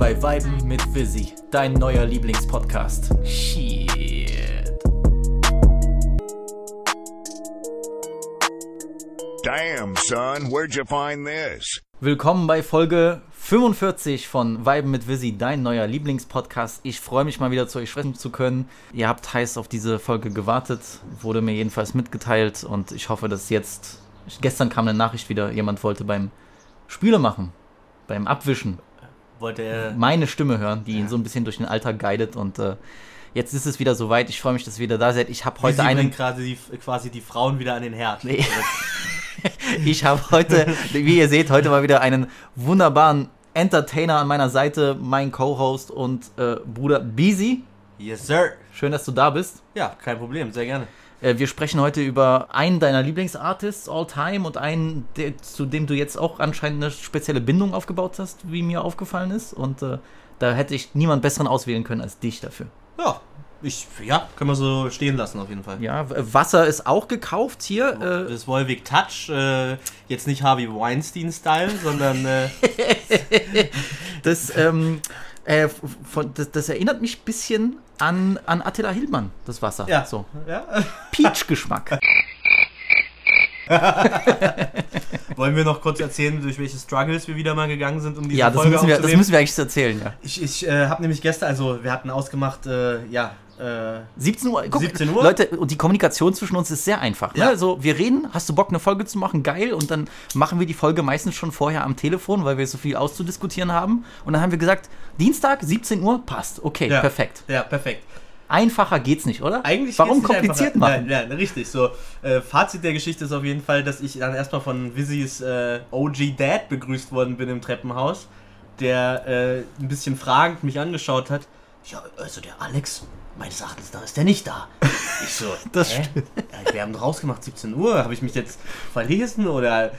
bei Weiben mit Visi, dein neuer Lieblingspodcast. Shit. Damn, son, where'd you find this? Willkommen bei Folge 45 von Weiben mit Visi, dein neuer Lieblingspodcast. Ich freue mich mal wieder zu euch sprechen zu können. Ihr habt heiß auf diese Folge gewartet, wurde mir jedenfalls mitgeteilt und ich hoffe, dass jetzt. Gestern kam eine Nachricht wieder, jemand wollte beim Spiele machen, beim Abwischen, Wollte er. meine Stimme hören, die ihn so ein bisschen durch den Alltag guidet und äh, jetzt ist es wieder soweit. Ich freue mich, dass ihr wieder da seid. Ich habe heute Sie einen. quasi die, quasi die Frauen wieder an den Herd. Nee. Ich habe heute, wie ihr seht, heute mal wieder einen wunderbaren Entertainer an meiner Seite, mein Co-Host und äh, Bruder Beezy. Yes, sir. Schön, dass du da bist. Ja, kein Problem, sehr gerne. Äh, wir sprechen heute über einen deiner Lieblingsartists all time und einen, der, zu dem du jetzt auch anscheinend eine spezielle Bindung aufgebaut hast, wie mir aufgefallen ist. Und äh, da hätte ich niemand besseren auswählen können als dich dafür. Ja, ich, ja, können wir so stehen lassen auf jeden Fall. Ja, Wasser ist auch gekauft hier. Äh, Das Volvic Touch, äh, jetzt nicht Harvey Weinstein-Style, sondern äh, Das, ähm, äh, von, das, das erinnert mich ein bisschen an, an Attila Hildmann, das Wasser. ja. So. ja. Peach-Geschmack. Wollen wir noch kurz erzählen, durch welche Struggles wir wieder mal gegangen sind, um diese ja, das Folge müssen, wir, das müssen wir eigentlich erzählen, ja. Ich, ich äh, habe nämlich gestern, also wir hatten ausgemacht, äh, ja, äh, 17 Uhr. Guck, 17 Uhr? Leute, und die Kommunikation zwischen uns ist sehr einfach. Ne? Ja. Also, wir reden, hast du Bock, eine Folge zu machen? Geil. Und dann machen wir die Folge meistens schon vorher am Telefon, weil wir so viel auszudiskutieren haben. Und dann haben wir gesagt, Dienstag, 17 Uhr, passt. Okay, ja, perfekt. Ja, perfekt. Einfacher geht's nicht, oder? Eigentlich Warum geht's nicht kompliziert machen? Nein, nein, richtig. So, äh, Fazit der Geschichte ist auf jeden Fall, dass ich dann erstmal von Wizzys äh, OG Dad begrüßt worden bin im Treppenhaus, der äh, ein bisschen fragend mich angeschaut hat. Ja, also der Alex, meines Erachtens, da ist der nicht da. Ich so, Das hä? Ja, wir haben draus gemacht, 17 Uhr. Habe ich mich jetzt verlesen oder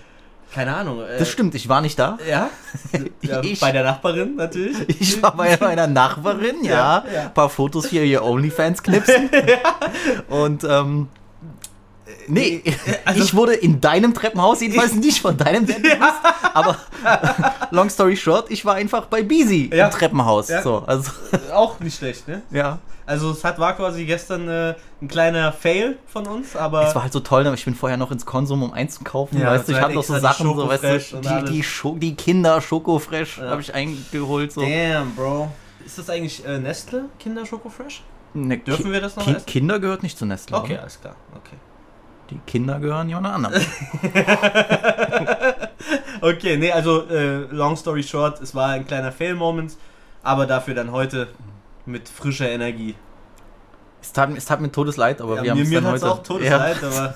keine Ahnung. Äh, Das stimmt, ich war nicht da. Ja, ja Ich- bei der Nachbarin natürlich. Ich war bei meiner Nachbarin, ja. Ja, ja. Ein paar Fotos hier, ihr Onlyfans knipsen. Und, ähm. Nee, also- ich wurde in deinem Treppenhaus jedenfalls nicht von deinem Dad begrüßt, aber long story short, ich war einfach bei Beezy Ja. im Treppenhaus. Ja. So, also, Auch nicht schlecht, ne? ja. Also es hat, war quasi gestern äh, ein kleiner Fail von uns, aber Es war halt so toll, aber ich bin vorher noch ins Konsum, um einzukaufen. Ja, weißt du, ich habe noch so Sachen, so, weißt Schokofresh du, die, die, Scho die Kinder Schokofresh Ja. habe ich eingeholt. So. Damn, Bro. Ist das eigentlich äh, Nestle Kinder Schoko Fresh? Ne, Dürfen Ki- wir das noch Ki essen? Kinder gehört nicht zu Nestle. Okay, oder? alles klar. Okay. Die Kinder gehören jemand anderem. Okay, nee, also äh, long story short, es war ein kleiner Fail-Moment, aber dafür dann heute mit frischer Energie. Es tat, es tat mir Todesleid, aber Ja, wir haben mir es mir dann heute. auch Todesleid, aber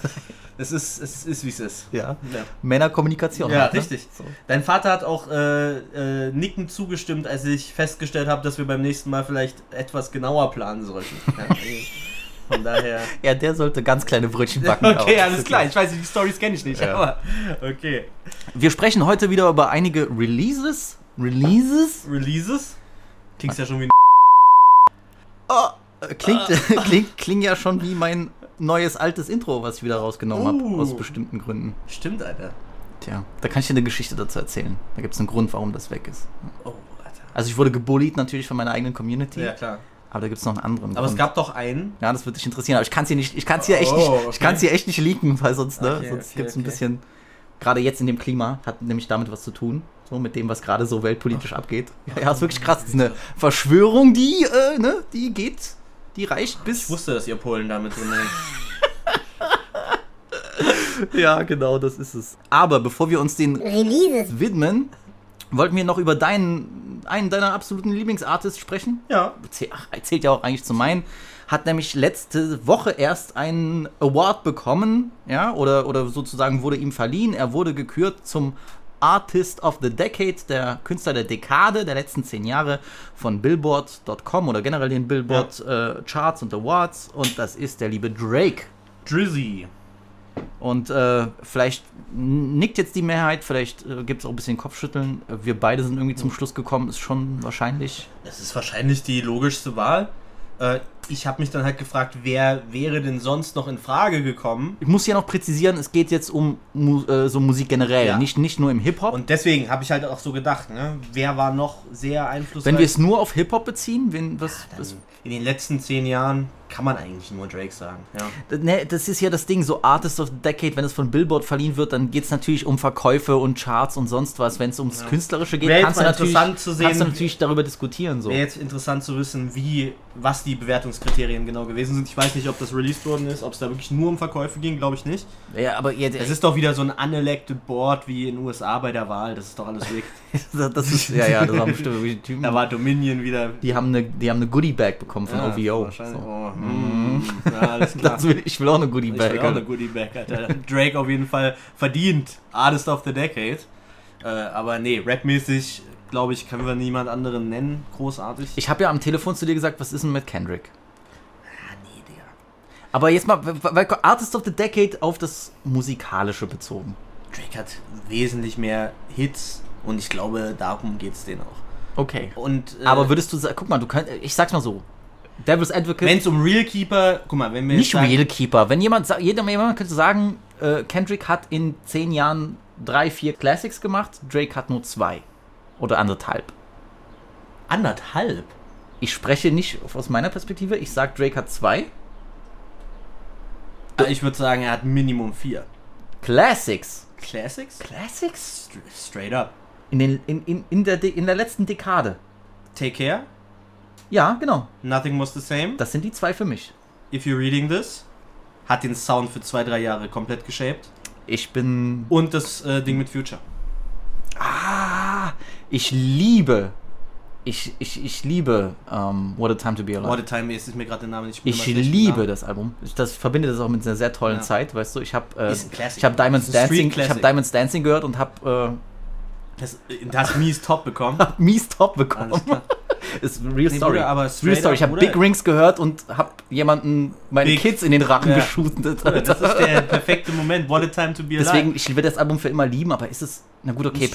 es ist, es ist wie es ist. Ja. ja. Ja. Männerkommunikation. Ja, halt, ne? richtig. So. Dein Vater hat auch äh, äh, nickend zugestimmt, als ich festgestellt habe, dass wir beim nächsten Mal vielleicht etwas genauer planen sollten. Von daher. Ja, der sollte ganz kleine Brötchen backen. Okay, alles klar. Ich weiß, die Stories kenne ich nicht, Ja. aber okay. Wir sprechen heute wieder über einige Releases. Releases? Releases? Klingst ja schon wie ein Oh, klingt, klingt, klingt ja schon wie mein neues altes Intro, was ich wieder rausgenommen habe, Uh. aus bestimmten Gründen. Stimmt, Alter. Tja, da kann ich dir eine Geschichte dazu erzählen. Da gibt es einen Grund, warum das weg ist. Oh, Alter. Also ich wurde gebullied natürlich von meiner eigenen Community, Ja, klar. Aber da gibt es noch einen anderen Aber es Grund. gab doch einen. Ja, das wird dich interessieren, aber ich kann es hier nicht, ich kann es hier echt Oh, nicht, okay. ich kann es hier echt nicht leaken, weil sonst, ne, Okay, sonst okay, gibt es ein bisschen, gerade jetzt in dem Klima, hat nämlich damit was zu tun, so mit dem, was gerade so weltpolitisch abgeht. Ja, ja, ist wirklich krass, das ist eine Verschwörung, die, äh, ne, die geht, die reicht bis, Ich wusste, dass ihr Polen damit drin hängt. ja, genau, das ist es. Aber bevor wir uns den Releases. widmen, wollten wir noch über deinen, einen deiner absoluten Lieblingsartists sprechen. Ja. Ach, zählt ja auch eigentlich zu meinen, hat nämlich letzte Woche erst einen Award bekommen, ja, oder, oder sozusagen wurde ihm verliehen. Er wurde gekürt zum Artist of the Decade, der Künstler der Dekade der letzten zehn Jahre von Billboard.com oder generell den Billboard äh, Charts und Awards. Und das ist der liebe Drake. Drizzy. Und äh, vielleicht nickt jetzt die Mehrheit, vielleicht äh, gibt es auch ein bisschen Kopfschütteln. Äh, Wir beide sind irgendwie zum Schluss gekommen, ist schon wahrscheinlich. Das ist wahrscheinlich die logischste Wahl. Äh, ich habe mich dann halt gefragt, wer wäre denn sonst noch in Frage gekommen? Ich muss ja noch präzisieren, es geht jetzt um äh, so Musik generell, Ja. nicht, nicht nur im Hip-Hop. Und deswegen habe ich halt auch so gedacht, ne? wer war noch sehr einflussreich? Wenn wir es nur auf Hip-Hop beziehen, wenn, was, was, in den letzten zehn Jahren kann man eigentlich nur Drake sagen. Ja. ne, das ist ja das Ding, so Artist of the Decade, wenn es von Billboard verliehen wird, dann geht es natürlich um Verkäufe und Charts und sonst was. Wenn es ums Ja. Künstlerische geht, kannst du, sehen, kannst du natürlich darüber diskutieren. So. Wäre jetzt interessant zu wissen, wie, was die Bewertungskriterien genau gewesen sind. Ich weiß nicht, ob das released worden ist, ob es da wirklich nur um Verkäufe ging, glaube ich nicht. Ja, aber jetzt, Es ist doch wieder so ein unelected Board wie in den USA bei der Wahl. Das ist doch alles weg. das ist, ja, ja, das waren bestimmt irgendwelche Typen. da war Dominion wieder. die haben eine, die haben eine Goodie-Bag bekommen von Ja, OVO. wahrscheinlich. So. Oh, mm, ja, alles klar. Will, ich will auch eine Ich Goodie-Bag. will auch eine Goodie Bag, Alter. Drake auf jeden Fall verdient. Artist of the Decade. Äh, aber nee, rapmäßig, glaube ich, können wir niemand anderen nennen. Großartig. Ich habe ja am Telefon zu dir gesagt, was ist denn mit Kendrick? Aber jetzt mal, weil Artist of the Decade auf das Musikalische bezogen. Drake hat wesentlich mehr Hits und ich glaube, darum geht es denen auch. Okay. Und, äh, Aber würdest du sagen, guck mal, du könnt, ich sag's mal so. Devil's Advocate, wenn es um Real Keeper, guck mal, wenn wir nicht sagen, Real Keeper. Wenn jemand, jeder, jemand könnte sagen, äh, Kendrick hat in zehn Jahren drei, vier Classics gemacht, Drake hat nur zwei. Oder anderthalb. anderthalb. Ich spreche nicht aus meiner Perspektive, ich sag, Drake hat zwei. Also ich würde sagen, er hat Minimum vier. Classics. Classics? Classics? St- Straight up. In, den, in, in, in, der, De in der letzten Dekade. Take care. Ja, genau. Nothing was the same. Das sind die zwei für mich. If you're reading this. Hat den Sound für zwei, drei Jahre komplett geshaped. Ich bin. Und das äh, Ding mit Future. Ah, ich liebe. Ich, ich, ich liebe um, What a Time to Be Alive. What a Time ist, ist mir gerade der Name nicht. Ich liebe Namen. das Album. Ich das verbinde das auch mit einer sehr tollen Ja. Zeit, weißt du. Ich habe äh, ich habe Diamonds Dancing, ich habe Classic. Diamonds Dancing gehört und habe Das, das Mies Top bekommen. äh, mies Top bekommen. Ist real Nee, story. Bruder, aber real story. Ich habe. Big Rings gehört und habe jemanden meine Big- Kids in den Rachen Ja. geschootet. Das ist der perfekte Moment. What a Time to be alive. Deswegen, ich werde das Album für immer lieben, aber ist es. Na gut, okay.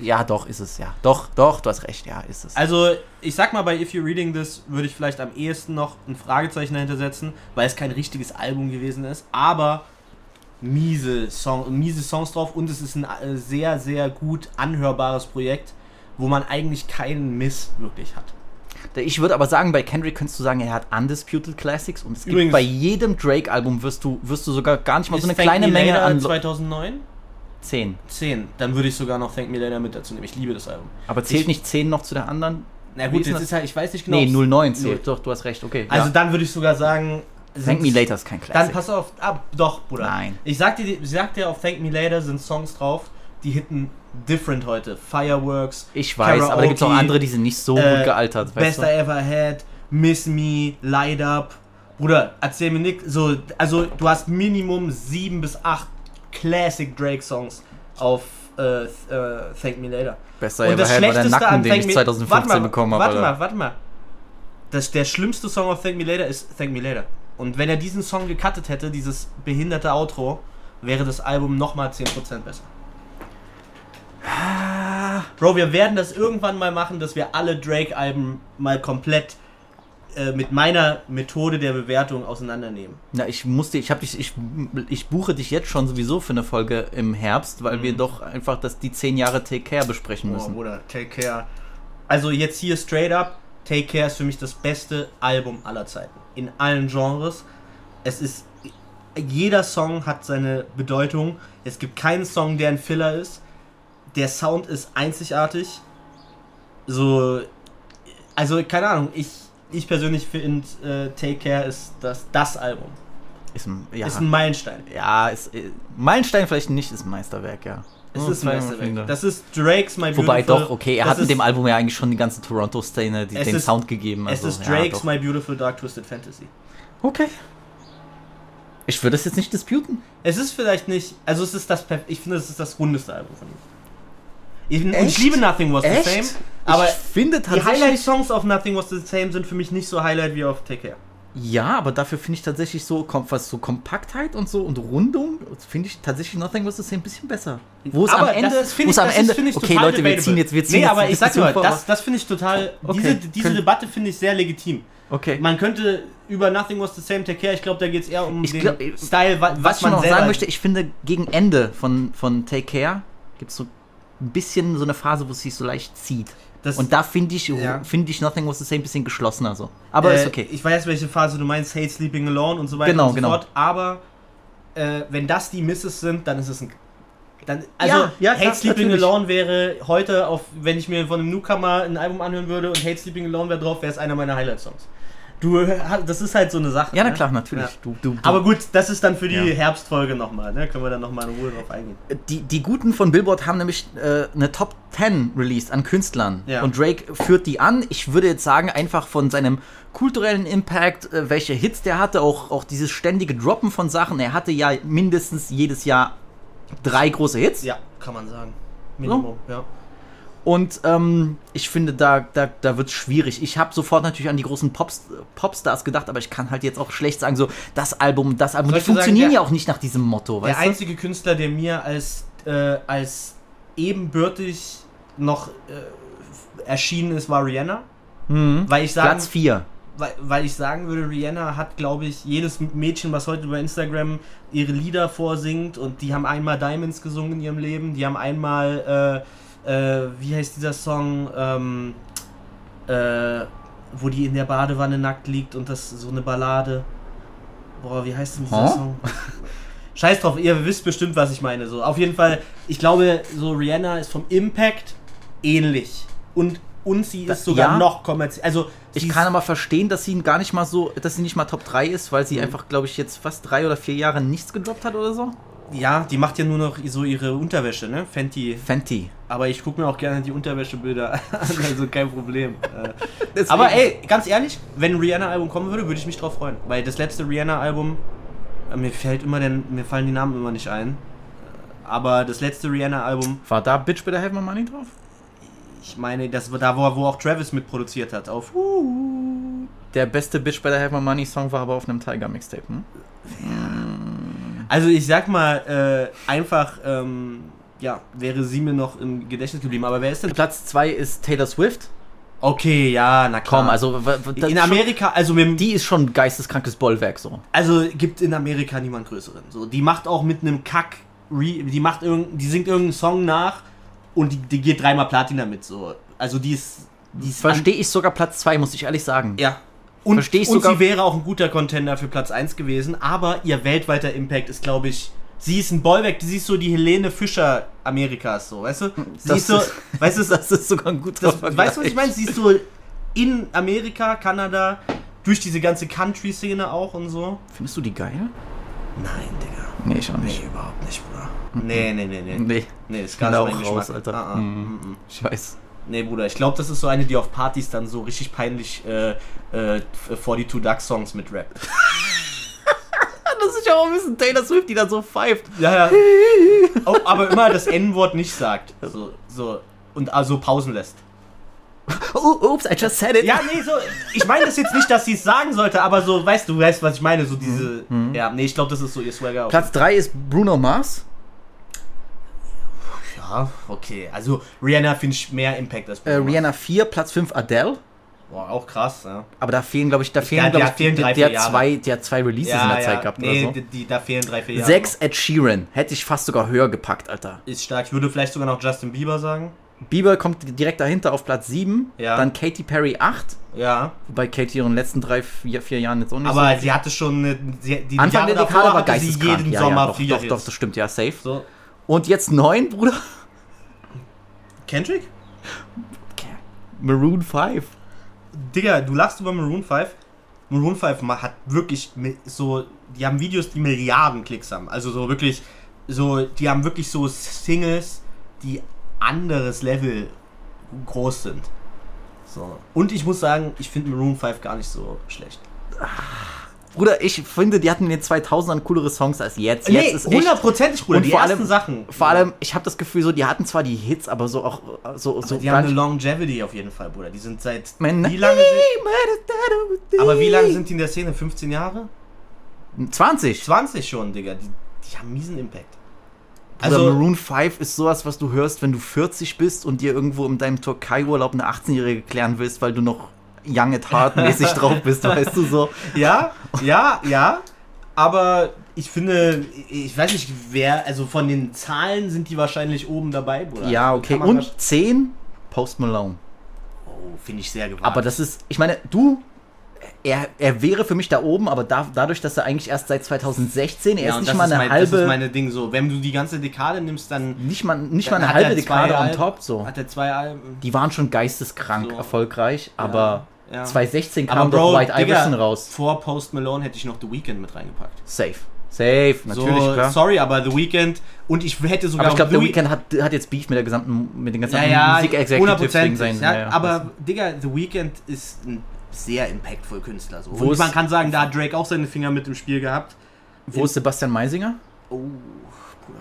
Ja, doch, ist es, ja. Doch, doch, du hast recht, ja, ist es. Also, ich sag mal, bei If You're Reading This würde ich vielleicht am ehesten noch ein Fragezeichen dahinter setzen, weil es kein richtiges Album gewesen ist, aber miese, Song, miese Songs drauf und es ist ein äh, sehr, sehr gut anhörbares Projekt, wo man eigentlich keinen Miss wirklich hat. Ich würde aber sagen, bei Kendrick könntest du sagen, er hat Undisputed Classics und es gibt Übrigens- bei jedem Drake-Album wirst du, wirst du sogar gar nicht mal so eine kleine Me Menge an. 2009? 10. 10. Dann würde ich sogar noch Thank Me Later mit dazu nehmen. Ich liebe das Album. Aber zählt Ich- nicht 10 noch zu der anderen? Na gut, jetzt das? ist halt, ich weiß nicht genau. Nee, ob's- 09 Null. zählt. Doch, du hast recht, okay. Also ja. dann würde ich sogar sagen. Thank Me Later ist kein Dann Classic. pass auf, ab, doch, Bruder. Nein. Ich sag dir, ich sag dir, auf Thank Me Later sind Songs drauf, die hitten different heute. Fireworks, Ich weiß, aber da gibt es auch Karaoke, andere, die sind nicht so äh, gut gealtert. Best I? Ever Had, Miss Me, Light Up. Bruder, erzähl mir nicht, so, also du hast Minimum sieben bis acht Classic Drake Songs auf äh, äh, Thank Me Later. Besser Und Ever das Had war der Schlechteste Nacken, an den ich Me 2015 warte mal, bekommen habe. Warte mal, warte mal. Das, der schlimmste Song auf Thank Me Later ist Thank Me Later. Und wenn er diesen Song gecuttet hätte, dieses behinderte Outro, wäre das Album nochmal 10% besser. Bro, wir werden das irgendwann mal machen, dass wir alle Drake-Alben mal komplett äh, mit meiner Methode der Bewertung auseinandernehmen. Na, ich musste, ich habe dich, ich, ich buche dich jetzt schon sowieso für eine Folge im Herbst, weil wir doch einfach das, die 10 Jahre Take Care besprechen müssen. Bruder, Take Care. Also jetzt hier straight up, Take Care ist für mich das beste Album aller Zeiten. In allen Genres. Es ist. Jeder Song hat seine Bedeutung. Es gibt keinen Song, der ein Filler ist. Der Sound ist einzigartig. So. Also, keine Ahnung, ich, ich persönlich finde, äh, Take Care ist das, das Album. Ist ein, ja, Ist ein Meilenstein. ja, ist, äh, Meilenstein vielleicht nicht, ist ein Meisterwerk, ja. Es Oh, ist Meisterwerk. Das ist Drake's My Wobei Beautiful. doch, okay, er hat mit ist- dem Album ja eigentlich schon die ganze Toronto-Szene den ist- Sound gegeben. Also, es ist ja, Drake's doch. My Beautiful Dark Twisted Fantasy. Okay. Ich würde das jetzt nicht disputen. Es ist vielleicht nicht, also es ist das, perf- ich finde, es ist das rundeste Album von ihm. Ich, ich liebe Nothing Was Echt? the Same, aber ich finde die. Highlight-Songs auf Nothing Was the Same sind für mich nicht so Highlight wie auf Take Care. Ja, aber dafür finde ich tatsächlich so, was so Kompaktheit und so und Rundung, finde ich tatsächlich Nothing Was the Same ein bisschen besser. Wo es Aber am Ende, das ich, am das Ende, ist, okay Leute, wir debatable. ziehen jetzt, wir ziehen Nee, aber ich sag Diskussion mal, vor. das, das finde ich total, Okay, diese, diese können- Debatte finde ich sehr legitim. Okay. Man könnte über Nothing Was the Same Take Care, ich glaube, da geht es eher um Ich den glaub- Style, wa- was, Was ich man noch sagen möchte, ich finde, gegen Ende von, von Take Care gibt es so ein bisschen so eine Phase, wo es sich so leicht zieht. Das- und da finde ich, Ja. finde ich Nothing Was the Same ein bisschen geschlossener so. Aber äh, ist okay. Ich weiß, welche Phase du meinst, Hate Sleeping Alone und so weiter Genau, und so genau. fort. Aber äh, wenn das die Misses sind, dann ist es ein. Dann, also, Ja, ja, klar, Hate Sleeping natürlich. Alone wäre heute, auf, wenn ich mir von einem Newcomer ein Album anhören würde und Hate Sleeping Alone wäre drauf, wäre es einer meiner Highlight-Songs. Du, äh, das ist halt so eine Sache. ja, na ne? klar, natürlich. Ja. Du, du, du, Aber gut, das ist dann für die Ja. Herbstfolge nochmal, ne? Können wir dann nochmal in Ruhe drauf eingehen. die, die Guten von Billboard haben nämlich äh, eine Top 10 released an Künstlern. Ja. Und Drake führt die an. Ich würde jetzt sagen, einfach von seinem kulturellen Impact, äh, welche Hits der hatte, auch, auch dieses ständige Droppen von Sachen. Er hatte ja mindestens jedes Jahr drei große Hits. Ja, kann man sagen. Minimum, ja. Und ähm, ich finde, da, da, da wird es schwierig. Ich habe sofort natürlich an die großen Pops, Popstars gedacht, aber ich kann halt jetzt auch schlecht sagen, so das Album, das Album. Soll Die dir sagen, funktionieren der- ja auch nicht nach diesem Motto, Der weißt du? einzige Künstler, der mir als, äh, als ebenbürtig noch äh, erschienen ist, war Rihanna. Mhm. Weil ich sagen, Platz 4. weil, weil ich sagen würde, Rihanna hat, glaube ich, jedes Mädchen, was heute über Instagram ihre Lieder vorsingt und die haben einmal Diamonds gesungen in ihrem Leben, die haben einmal, äh, äh, wie heißt dieser Song, ähm, äh, wo die in der Badewanne nackt liegt und das so eine Ballade. Boah, wie heißt denn dieser Huh? Song? Scheiß drauf, ihr wisst bestimmt, was ich meine. So, auf jeden Fall, ich glaube, so Rihanna ist vom Impact ähnlich. Und, und sie ist sogar ja. noch kommerziell. Also, Ich kann aber verstehen, dass sie gar nicht mal so, dass sie nicht mal Top 3 ist, weil Mhm. sie einfach, glaube ich, jetzt fast drei oder vier Jahre nichts gedroppt hat oder so. Ja, die macht ja nur noch so ihre Unterwäsche, ne? Fenty. Fenty. Aber ich gucke mir auch gerne die Unterwäschebilder an, also kein Problem. Äh, Aber ey, ganz ehrlich, wenn ein Rihanna-Album kommen würde, würde ich mich drauf freuen. Weil das letzte Rihanna-Album, äh, mir fällt immer den, mir fallen die Namen immer nicht ein. Äh, Aber das letzte Rihanna-Album, War da Bitch Better Have My Money drauf? ich meine, das war da, wo, wo auch Travis mitproduziert hat. Auf Der beste Bitch Better Have My Money Song war aber auf einem Tiger Mixtape, hm? Also ich sag mal, äh, einfach, ähm, ja, wäre sie mir noch im Gedächtnis geblieben. Aber wer ist denn? Platz 2 ist Taylor Swift. Okay, ja, na klar. Komm, also in Amerika, also mit, die ist schon ein geisteskrankes Bollwerk so. Also gibt in Amerika niemand größeren. So, die macht auch mit einem Kack, die macht irgend, die singt irgendeinen Song nach und die, die geht dreimal Platin damit. So, also die ist, die ist Verstehe ich sogar Platz 2, muss ich ehrlich sagen. Ja. Und, Versteh ich und sogar- sie wäre auch ein guter Contender für Platz 1 gewesen, aber ihr weltweiter Impact ist, glaube ich, sie ist ein Bollwerk, sie ist so die Helene Fischer Amerikas, so, weißt du? Sie Das ist so, ist- weißt du, Das ist sogar ein guter das, weißt du, was ich meine? Sie ist so in Amerika, Kanada, durch diese ganze Country-Szene auch und so. Findest du die geil? Nein, Digga. Nee, ich auch Nee, nicht. überhaupt nicht, Bruder. Nee, nee, nee, nee. Nee, Nee, ist gar nicht mein raus. Alter. Ah, ah, Mhm. mm. ich weiß. Nee, Bruder, ich glaube, das ist so eine, die auf Partys dann so richtig peinlich äh, äh, 42 Duck Songs mit Rap. Das ist ja auch ein bisschen Taylor Swift, die da so pfeift. Ja, ja. Oh, aber immer das N-Wort nicht sagt. So, so. Und also pausen lässt. Oh, oops, I just said it. Ja, nee, so. Ich meine das jetzt nicht, dass sie es sagen sollte, aber so, weißt du, weißt, was ich meine? So diese. Ja, nee, ich glaube, das ist so ihr Swagger. Platz 3 ist Bruno Mars. Ja, okay. Also, Rihanna finde ich mehr Impact als Äh, Bruno Mars. Rihanna 4, Platz 5 Adele. Boah, auch krass, ja. Aber da fehlen, glaube ich, da fehlen, die glaube hat ich, fehlen die- drei, der, vier Jahre. zwei, der hat zwei Releases in der Zeit gehabt nee, oder so. die, die, da fehlen drei, vier Jahre. 6 Ed Sheeran. Hätte ich fast sogar höher gepackt, Alter. Ist stark. Ich würde vielleicht sogar noch Justin Bieber sagen. Bieber kommt direkt dahinter auf Platz 7. Ja. Dann Katy Perry 8. Ja. Wobei Katy in den letzten drei, vier, vier Jahren jetzt auch nicht Aber so. sie hatte schon eine, sie, die Anfang Jahre der Dekade war geisteskrank. jeden ja, Sommer ja, doch, vier doch, doch, das stimmt, ja, safe. So. Und jetzt 9, Bruder. Kendrick? Maroon 5. Digga, du lachst über Maroon 5. Maroon 5 ma- hat wirklich so, die haben Videos, die Milliarden Klicks haben. Also so wirklich, so, die haben wirklich so Singles, die anderes Level groß sind. So. Und ich muss sagen, ich finde Maroon 5 gar nicht so schlecht. Bruder, ich finde, die hatten in den 2000ern coolere Songs als jetzt. Jetzt ist hundertprozentig, Bruder. Und die vor ersten allem- Sachen. Vor allem, ich habe das Gefühl, so, die hatten zwar die Hits, aber so auch so, so Aber die haben eine Longevity auf jeden Fall, Bruder. Die sind seit. Man- wie lange sind, aber wie lange sind die in der Szene? 15 Jahre? 20. 20 schon, Digga. Die, die haben miesen Impact. Also Also, Maroon 5 ist sowas, was du hörst, wenn du 40 bist und dir irgendwo in deinem Türkei-Urlaub eine 18-Jährige klären willst, weil du noch Young at Heart mäßig drauf bist, weißt du so. Ja, ja, ja. Aber ich finde, ich weiß nicht, wer, also von den Zahlen sind die wahrscheinlich oben dabei, Bruder. Ja, okay. Und wahrsch- 10 Post Malone. Oh, finde ich sehr gewagt. Aber das ist, ich meine, du, er, er wäre für mich da oben, aber da, dadurch, dass er eigentlich erst seit 2016, er ja, ist nicht das mal ist eine mein, Das ist halbe, meine Ding so. Wenn du die ganze Dekade nimmst, dann. nicht mal, nicht mal eine halbe Dekade on top, so. Hat er zwei Alben. Die waren schon geisteskrank So. erfolgreich, aber ja. 2016 kam Aber doch Bro, White Digga, Iverson raus. Vor Post Malone hätte ich noch The Weeknd mit reingepackt. Safe. Safe, natürlich, so, klar. Sorry, aber The Weeknd und ich hätte sogar Aber ich glaube, The The Weeknd- hat, hat jetzt Beef mit der gesamten, mit den ganzen ja, ja, Musik-Executive-Ding sein. Ja, ja, ja. aber Digga, The Weeknd ist ein sehr impactful Künstler. So. Wo und man kann sagen, da hat Drake auch seine Finger mit im Spiel gehabt. Wo ist Sebastian Meisinger? Oh, Bruder.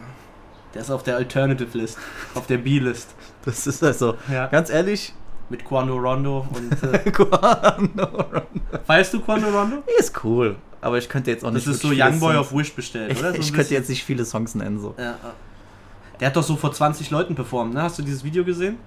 Der ist auf der Alternative List, auf der B-List. Das ist also, Ja. ganz ehrlich, Mit Quando Rondo und. Äh, Guano. weißt du Quando Rondo? ist cool. Aber ich könnte jetzt auch Das nicht ist so Youngboy Songs- auf Wish bestellt, oder? So ich könnte jetzt nicht viele Songs nennen. So. Ja, ja. Der hat doch so vor 20 Leuten performt, ne? Hast du dieses Video gesehen?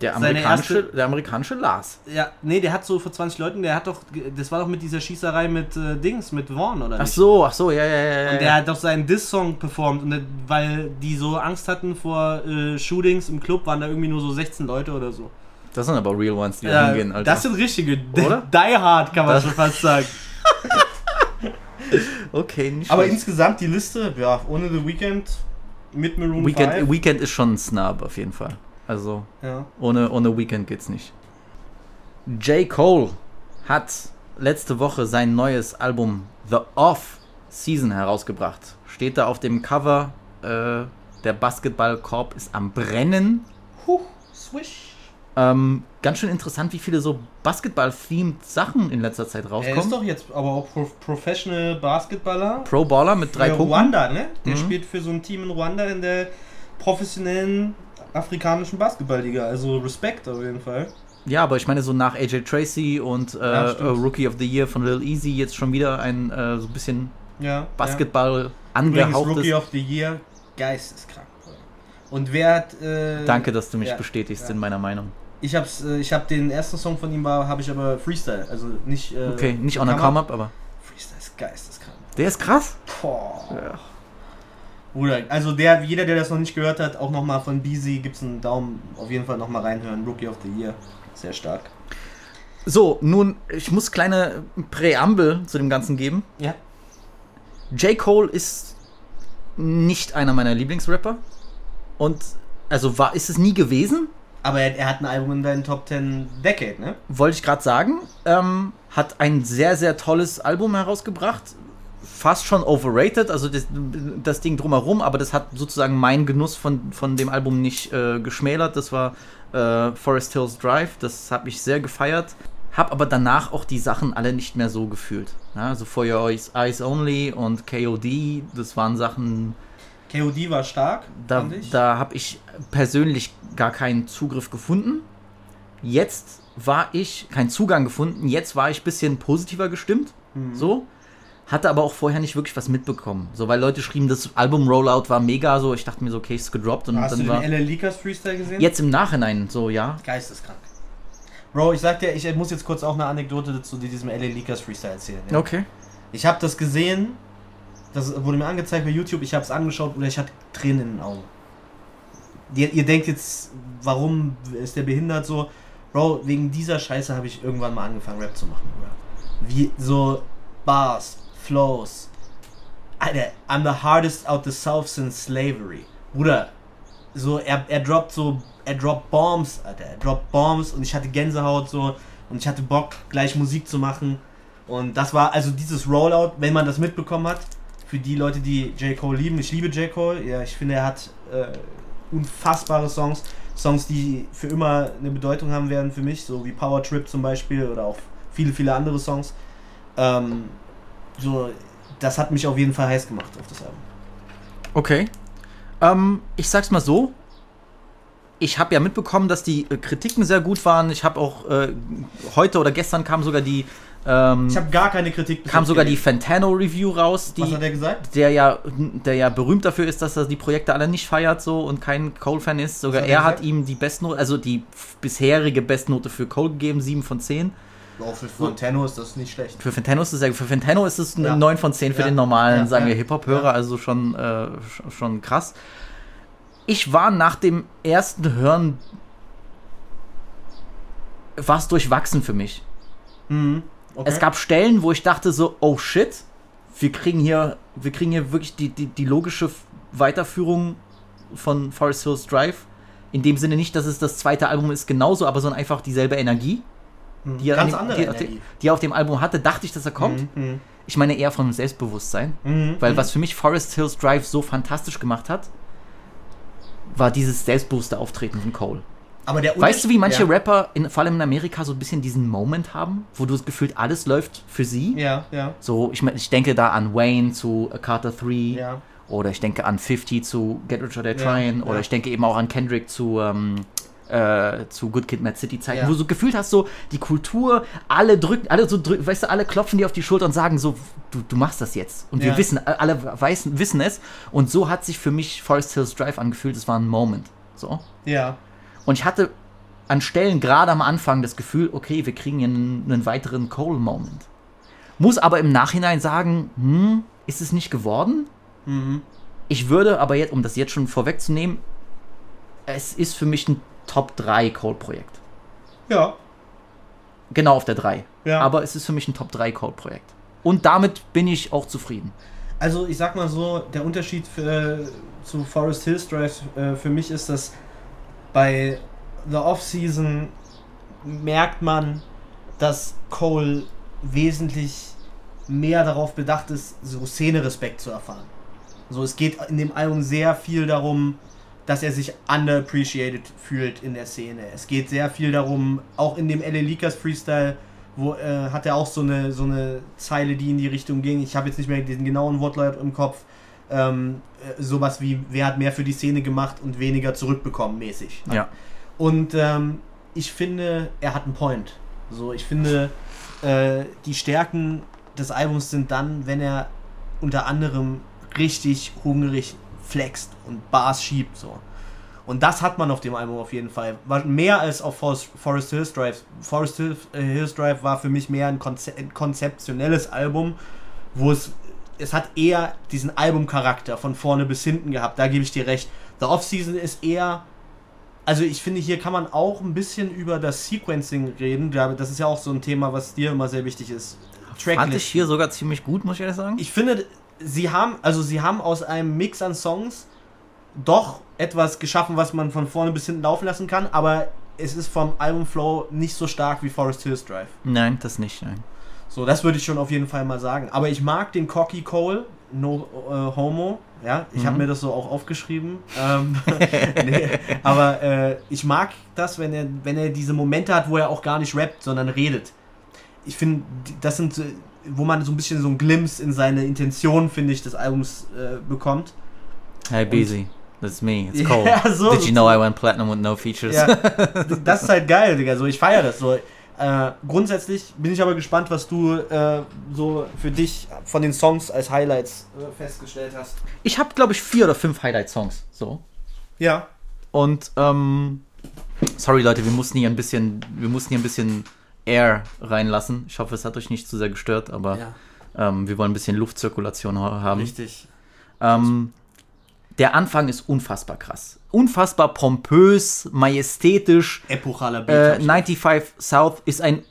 Der amerikanische, erste- der amerikanische Lars. Ja, nee, der hat so vor 20 Leuten, der hat doch, das war doch mit dieser Schießerei mit äh, Dings, mit Vaughn, oder Ach nicht? so, ach so, ja, ja, ja. Und ja. der hat doch seinen Diss-Song performt, und der, weil die so Angst hatten vor äh, Shootings im Club, waren da irgendwie nur so 16 Leute oder so. Das sind aber Real Ones, die da Ja, hingehen, Alter. das sind richtige, Oder? Die Hard kann man Das- schon fast sagen. okay, nicht Aber schlecht. insgesamt die Liste, ja, ohne The Weeknd mit Maroon Weekend, 5. Weekend ist schon ein Snub auf jeden Fall. Also, Ja. ohne, ohne Weekend geht's nicht. J. Cole hat letzte Woche sein neues Album The Off Season herausgebracht. Steht da auf dem Cover. Äh, der Basketballkorb ist am Brennen. Huh, swish. Ähm, ganz schön interessant, wie viele so Basketball-themed Sachen in letzter Zeit Er ist rauskommen. doch jetzt aber auch Pro Professional Basketballer. Pro Baller mit drei Punkten. Ruanda, ne? Der Mhm. spielt für so ein Team in Ruanda in der professionellen afrikanischen Basketballliga. Also Respekt auf jeden Fall. Ja, aber ich meine, so nach AJ Tracy und äh, Ja, äh, Rookie of the Year von Lil Easy jetzt schon wieder ein äh, so ein bisschen Ja. Basketball Ja. Angehauchtes. Rookie of the Year, geisteskrank. Und wer hat. Äh, Danke, dass du mich ja, bestätigst in meiner Meinung. Ich hab's, äh, ich hab den ersten Song von ihm war, habe ich aber Freestyle, also nicht. Äh, Okay, nicht on a Kammer. come-up, aber. Freestyle ist geisteskrank. Der ist krass. Boah. Ja. Bruder, also der, jeder, der das noch nicht gehört hat, auch nochmal von Beezy gibt's einen Daumen, auf jeden Fall nochmal reinhören. Rookie of the Year. Sehr stark. So, nun, ich muss kleine Präambel zu dem Ganzen geben. Ja. J. Cole ist nicht einer meiner Lieblingsrapper. Und, also war, ist es nie gewesen, Aber er, er hat ein Album in deinen Top 10 Decade, ne? wollte ich gerade sagen. Ähm, hat ein sehr, sehr tolles Album herausgebracht. Fast schon overrated, also das, das Ding drumherum, aber das hat sozusagen meinen Genuss von, von dem Album nicht äh, geschmälert. Das war äh, Forest Hills Drive, das habe ich sehr gefeiert. Hab aber danach auch die Sachen alle nicht mehr so gefühlt. Ja, also For Your Eyes, Eyes Only und KOD, das waren Sachen, KOD war stark, da, da habe ich persönlich gar keinen Zugriff gefunden. Jetzt war ich, keinen Zugang gefunden, jetzt war ich ein bisschen positiver gestimmt. Mhm. So. Hatte aber auch vorher nicht wirklich was mitbekommen. So, weil Leute schrieben, das Album-Rollout war mega so. Ich dachte mir so, okay, ist gedroppt und Hast du dann den war. LL Likas Freestyle gesehen? Jetzt im Nachhinein, so, ja. Geisteskrank. Bro, ich sag dir, ich muss jetzt kurz auch eine Anekdote zu diesem LL Likas Freestyle erzählen. Ja? Okay. Ich habe das gesehen, das wurde mir angezeigt bei YouTube, ich habe es angeschaut oder ich hatte Tränen in den Augen. Ihr, ihr denkt jetzt, warum ist der behindert so? Bro, wegen dieser Scheiße habe ich irgendwann mal angefangen Rap zu machen, Bruder. Wie so Bars, Flows. Alter, I'm the hardest out the South since slavery. Bruder, so er, er droppt so, er droppt Bombs, Alter, er droppt Bombs und ich hatte Gänsehaut so und ich hatte Bock gleich Musik zu machen und das war also dieses Rollout, wenn man das mitbekommen hat, für die Leute, die J. Cole lieben. Ich liebe J. Cole. Ja, ich finde, er hat äh, unfassbare Songs. Songs, die für immer eine Bedeutung haben werden für mich, so wie Power Trip zum Beispiel oder auch viele, viele andere Songs. Ähm, so, das hat mich auf jeden Fall heiß gemacht auf das Album. Okay. Ähm, ich sag's mal so. Ich habe ja mitbekommen, dass die äh, Kritiken sehr gut waren. Ich habe auch äh, heute oder gestern kam sogar die ähm, Ich habe gar keine Kritik. bis kam sogar die gelesen. Fantano Review raus, Was die hat er gesagt? der ja der ja berühmt dafür ist, dass er die Projekte alle nicht feiert so und kein Cole Fan ist. Sogar Was hat er er hat ihm die Bestnote, also die bisherige Bestnote für Cole gegeben, 7 von 10. Auch für Fontano ist das nicht schlecht. Für Fantano ist es ja, für Fantano ist es eine Ja. 9 von 10 für Ja. den normalen, Ja, sagen wir, Hip-Hop-Hörer, Ja. also schon, äh, sch- schon krass. Ich war nach dem ersten Hören war es durchwachsen für mich. Mhm. Okay. Es gab Stellen, wo ich dachte so, oh shit, wir kriegen hier, wir kriegen hier wirklich die, die, die logische Weiterführung von Forest Hills Drive. In dem Sinne nicht, dass es das zweite Album ist genauso, aber sondern einfach dieselbe Energie, die er, dem- die, auf Energie. dem- die er auf dem Album hatte, dachte ich, dass er kommt. Mhm. Ich meine eher von Selbstbewusstsein. Mhm. Weil was für mich Forest Hills Drive so fantastisch gemacht hat, war dieses selbstbewusste Auftreten von Cole. Aber der Weißt du, wie manche ja. Rapper, in, vor allem in Amerika, so ein bisschen diesen Moment haben, wo du das Gefühl, alles läuft für sie? Ja, ja, So, ich, ich denke da an Wayne zu A Carter 3 ja. oder ich denke an 50 zu Get Rich or Die Ja, Tryin' oder ja. ich denke eben auch an Kendrick zu, ähm, äh, zu Good Kid, Mad City Zeiten, Ja. wo du so gefühlt hast, so die Kultur, alle drücken, alle so drücken, weißt du, alle klopfen dir auf die Schulter und sagen so, du, du machst das jetzt. Und wir Ja. wissen, alle weiß, wissen es. Und so hat sich für mich Forest Hills Drive angefühlt, es war ein Moment. So. Ja. Und ich hatte an Stellen gerade am Anfang das Gefühl, okay, wir kriegen hier einen, einen weiteren Cole-Moment. Muss aber im Nachhinein sagen, hm, ist es nicht geworden? Mhm. Ich würde aber jetzt, um das jetzt schon vorwegzunehmen, es ist für mich ein Top 3 Code-Projekt. Ja. Genau auf der 3. Ja. Aber es ist für mich ein Top 3 Code-Projekt. Und damit bin ich auch zufrieden. Also ich sag mal so, der Unterschied für, zu Forest Hills Drive äh, für mich ist, dass bei The Off-Season merkt man, dass Cole wesentlich mehr darauf bedacht ist, so Szene-Respekt zu erfahren. So, es geht in dem Album sehr viel darum, dass er sich underappreciated fühlt in der Szene. Es geht sehr viel darum, auch in dem L.A. Leakers Freestyle, wo äh, hat er auch so eine, so eine Zeile, die in die Richtung ging. Ich habe jetzt nicht mehr den genauen Wortlaut im Kopf. Ähm, äh, sowas wie, wer hat mehr für die Szene gemacht und weniger zurückbekommen, mäßig. Ja. Und ähm, ich finde, er hat einen Point. So, ich finde, äh, die Stärken des Albums sind dann, wenn er unter anderem richtig hungrig flext und Bars schiebt. So. Und das hat man auf dem Album auf jeden Fall. War mehr als auf Forest, Forest Hills Drive. Forest Hills, äh, Hills Drive war für mich mehr ein, Konze ein konzeptionelles Album, wo es es hat eher diesen Albumcharakter von vorne bis hinten gehabt. Da gebe ich dir recht. The Off-Season ist eher also ich finde, hier kann man auch ein bisschen über das Sequencing reden. Das ist ja auch so ein Thema, was dir immer sehr wichtig ist. Fand ich hier sogar ziemlich gut, muss ich ehrlich sagen. Ich finde, sie haben, also sie haben aus einem Mix an Songs doch etwas geschaffen, was man von vorne bis hinten laufen lassen kann, aber es ist vom Albumflow nicht so stark wie Forest Hills Drive. Nein, das nicht, nein. So, das würde ich schon auf jeden Fall mal sagen. Aber ich mag den Cocky Cole, No äh, Homo. Ja, ich habe Mhm. mir das so auch aufgeschrieben. Ähm, nee, aber äh, ich mag das, wenn er, wenn er diese Momente hat, wo er auch gar nicht rappt, sondern redet. Ich finde, das sind, wo man so ein bisschen so ein Glimpse in seine Intention, finde ich, des Albums äh, bekommt. Hey, Beezy, that's me, it's Ja, Cole. so- Did you know I went platinum with no features? Ja, das ist halt geil, Digga. So, ich feiere das so. Äh, grundsätzlich bin ich aber gespannt, was du äh, so für dich von den Songs als Highlights äh, festgestellt hast. Ich habe, glaube ich, vier oder fünf Highlight-Songs. So. Ja. Und, ähm, sorry Leute, wir mussten hier ein bisschen, wir mussten hier ein bisschen Air reinlassen. Ich hoffe, es hat euch nicht zu sehr gestört, aber ähm, wir wollen ein bisschen Luftzirkulation ha- haben. Richtig. Ähm, der Anfang ist unfassbar krass. Unfassbar pompös, majestätisch. Epochaler Beat. Äh, hab ich 95 South ist ein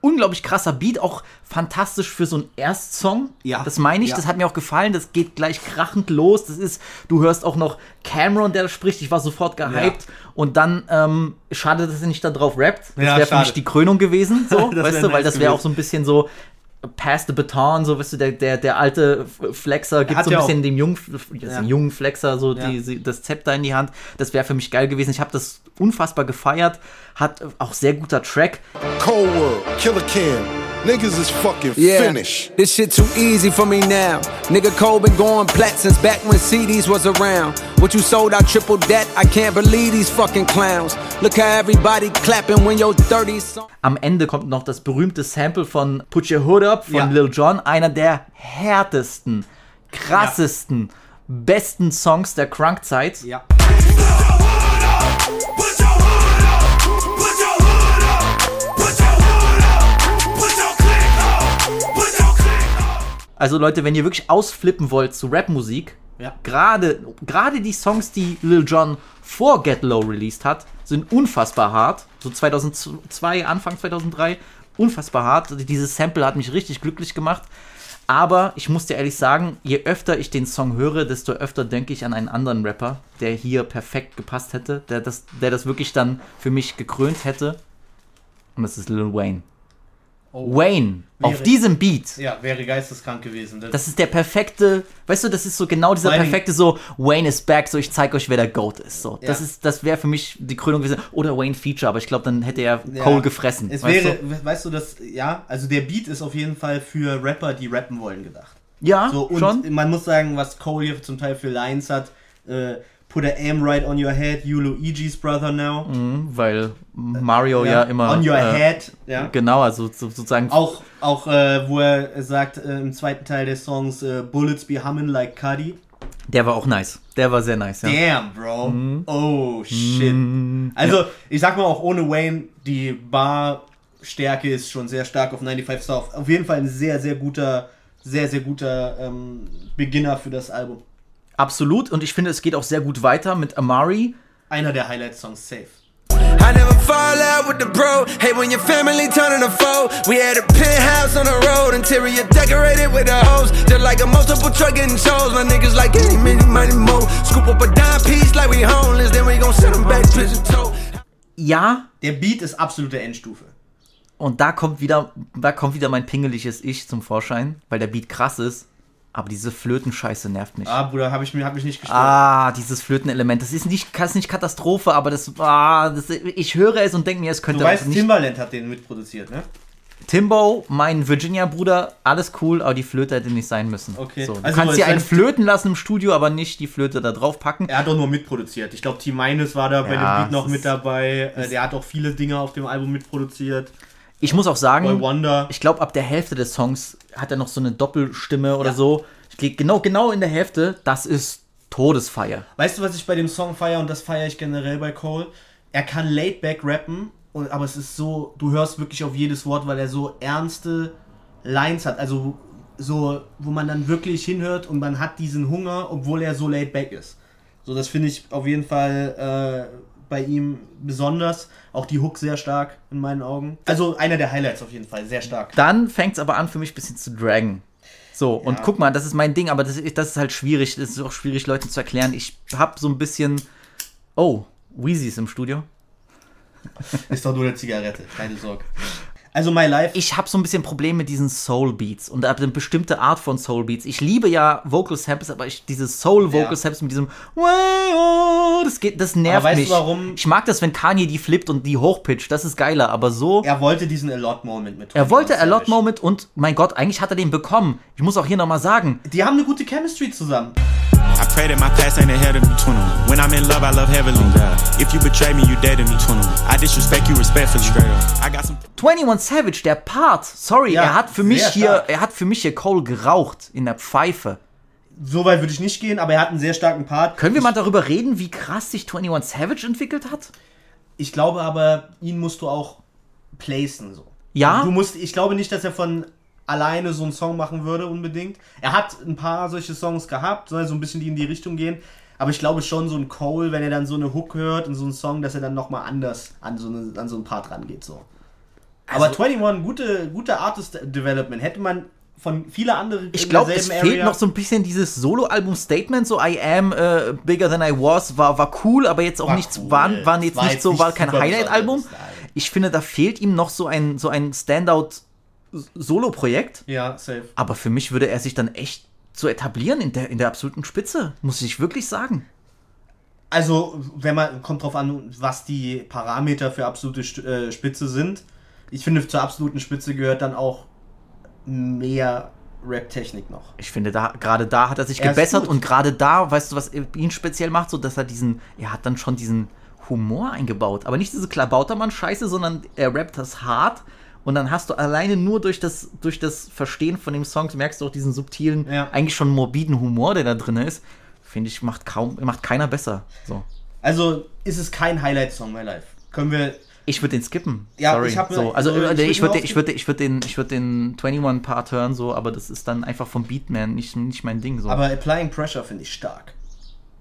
unglaublich krasser Beat, auch fantastisch für so einen Erstsong. Ja. Das meine ich, Ja. das hat mir auch gefallen. Das geht gleich krachend los. Das ist, du hörst auch noch Cameron, der spricht. Ich war sofort gehypt. Und dann, ähm, schade, dass er nicht da drauf rappt. Das Ja, wäre für mich die Krönung gewesen, so, weißt du, weil das wäre auch so ein bisschen so. Pass the baton, so, weißt du, der, der, der alte Flexer gibt so ein ja bisschen auch- dem jungen, Ja. dem jungen Flexer so Ja. die, das Zepter in die Hand. Das wäre für mich geil gewesen. Ich habe das unfassbar gefeiert. Hat auch sehr guter Track. Cold World, Killer Cam. Niggas is fucking Yeah, finished. this shit too easy for me now. Nigga Cole been going plat since back when CDs was around. What you sold out triple debt, I can't believe these fucking clowns. Look how everybody clapping when your 30s song. Am Ende kommt noch das berühmte Sample von Put Your Hood Up von Ja. Lil Jon, einer der härtesten, krassesten, besten Songs der Crunk-Zeit. Ja. Also Leute, wenn ihr wirklich ausflippen wollt zu Rapmusik, Ja. gerade gerade die Songs, die Lil Jon vor Get Low released hat, sind unfassbar hart. So 2002, Anfang 2003, unfassbar hart. Also Dieses Sample hat mich richtig glücklich gemacht. Aber ich muss dir ehrlich sagen, je öfter ich den Song höre, desto öfter denke ich an einen anderen Rapper, der hier perfekt gepasst hätte, der das, der das wirklich dann für mich gekrönt hätte. Und das ist Lil Wayne. Wayne, auf Wäre- diesem Beat. Ja, wäre geisteskrank gewesen. Das, Das ist der perfekte, weißt du, das ist so genau dieser perfekte so, Wayne is back, so ich zeig euch, wer der GOAT ist. So, das Ja. ist, das wäre für mich die Krönung gewesen. Oder Wayne Feature, aber ich glaube, dann hätte er Ja. Cole gefressen. Es weißt wäre, du? we- weißt du, das, ja, also der Beat ist auf jeden Fall für Rapper, die rappen wollen, gedacht. Ja, So, und schon. man muss sagen, was Cole hier zum Teil für Lines hat, äh, put a aim right on your head, you Luigi's brother now. Mhm, weil Mario ja, immer. On your äh, head, ja. Genau, also so, sozusagen. Auch, auch äh, wo er sagt äh, im zweiten Teil des Songs, äh, Bullets be humming like Cuddy. Der war auch nice. Der war sehr nice, ja. Damn, Bro. Mhm. Oh, shit. Also, ich sag mal auch ohne Wayne, die Barstärke ist schon sehr stark auf 95 South. Auf jeden Fall ein sehr, sehr guter, sehr, sehr guter ähm, Beginner für das Album. Absolut. Und ich finde, es geht auch sehr gut weiter mit Amari. Einer der Highlight-Songs safe. I never fall out with the bro. Hey, when your family turning a foe. We had a penthouse on the road, interior decorated with the hose. Just like a multiple truck getting shows. My niggas like any, many, money, mo. Scoop up a dime piece like we homeless, then we gon' send them back pigeon toe. Ja, Der Beat ist absolute Endstufe. und da kommt wieder, da kommt wieder mein pingeliges Ich zum Vorschein, weil der Beat krass ist. Aber diese Flötenscheiße nervt mich. Ah, Bruder, habe ich, mir- hab ich nicht gestört. Ah, dieses Flötenelement. Das ist nicht, das ist nicht Katastrophe, aber das, ah, das ich höre es und denke mir, es du könnte weißt, nicht. Timbaland hat den mitproduziert, ne? Timbo, mein Virginia-Bruder, alles cool, aber die Flöte hätte nicht sein müssen. Okay. So, du Also, kannst dir einen flöten lassen im Studio, aber nicht die Flöte da drauf packen. Er hat auch nur mitproduziert. Ich glaube, Team Minus war da bei Ja, dem Beat noch mit dabei. Äh, der hat auch viele Dinge auf dem Album mitproduziert. Ich muss auch sagen, ich glaube, ab der Hälfte des Songs hat er noch so eine Doppelstimme oder Ja. so. Genau, genau in der Hälfte, das ist Todesfeier. Weißt du, was ich bei dem Song feiere und das feiere ich generell bei Cole? Er kann laid back rappen, aber es ist so, du hörst wirklich auf jedes Wort, weil er so ernste Lines hat. Also so, wo man dann wirklich hinhört und man hat diesen Hunger, obwohl er so laid back ist. So, das finde ich auf jeden Fall äh, bei ihm besonders. Auch die Hook sehr stark in meinen Augen. Also einer der Highlights auf jeden Fall, sehr stark. Dann fängt es aber an für mich ein bisschen zu dragen. So, und Ja. guck mal, das ist mein Ding, aber das, ist- das ist halt schwierig. Das ist auch schwierig, Leuten zu erklären. Ich hab so ein bisschen. Oh, Wheezy ist im Studio. Ist doch nur eine Zigarette, keine Sorge. Also My Life. ich habe so ein bisschen Problem mit diesen Soul Beats und eine bestimmte Art von Soul Beats. Ich liebe ja Vocal Samples, aber ich, diese Soul Vocal Ja. Samples mit diesem das geht, das nervt Aber weißt du, mich. warum- Ich mag das, wenn Kanye die flippt und die hochpitcht, das ist geiler, aber so er wollte diesen A-Lot-Moment mit. er wollte a lot Savage. Moment und mein Gott, eigentlich hat er den bekommen. Ich muss auch hier nochmal sagen, Die haben eine gute Chemistry zusammen. I pray that my past ain't ahead of me, 21. When I'm in love, I love heavily. If you betray me, you dead to me, 21. I disrespect you respectfully. I got some 21 Savage, der Part, sorry, Ja, er hat für mich hier, stark. er hat für mich hier Cole geraucht in der Pfeife. So weit würde ich nicht gehen, aber er hat einen sehr starken Part. Können wir mal darüber reden, wie krass sich 21 Savage entwickelt hat? Ich glaube aber, ihn musst du auch placen. So. Ja? Du musst, ich glaube nicht, dass er von alleine so einen Song machen würde, unbedingt. Er hat ein paar solche Songs gehabt, soll so ein bisschen die in die Richtung gehen. Aber ich glaube schon, so ein Cole, wenn er dann so eine Hook hört und so einen Song, dass er dann nochmal anders an so, eine, an so einen Part rangeht. So. aber Also- 21, gute, gute Artist Development. Hätte man von viele andere Ich glaube, es fehlt noch so ein bisschen dieses Solo-Album-Statement, so I am äh, bigger than I was, war, war cool, aber jetzt auch War nichts, cool. waren, waren jetzt War nicht jetzt so, war kein Highlight-Album. Ich finde, da fehlt ihm noch so ein, so ein Standout-Solo-Projekt, Ja, safe. aber für mich würde er sich dann echt so etablieren in der, in der absoluten Spitze, muss ich wirklich sagen. Also, wenn man, kommt drauf an, was die Parameter für absolute äh, Spitze sind. Ich finde, zur absoluten Spitze gehört dann auch mehr Rap-Technik noch. Ich finde, da gerade da hat er sich Er gebessert und gerade da, weißt du, was ihn speziell macht, so dass er diesen, er hat dann schon diesen Humor eingebaut, aber nicht diese Klabautermann-Scheiße, sondern er rappt das hart und dann hast du alleine nur durch das, durch das Verstehen von dem Song, merkst du auch diesen subtilen, Ja. eigentlich schon morbiden Humor, der da drin ist. Finde ich, macht kaum, macht keiner besser. So. Also, ist es kein Highlight-Song, My Life. Können wir, Ich würde den skippen. Ja, Sorry. ich hab mir- so, also so, ich ich würde ich würde ich würde den ich würde den 21 Part hören so, aber das ist dann einfach vom Beatman nicht nicht mein Ding so. Aber Applying Pressure finde ich stark.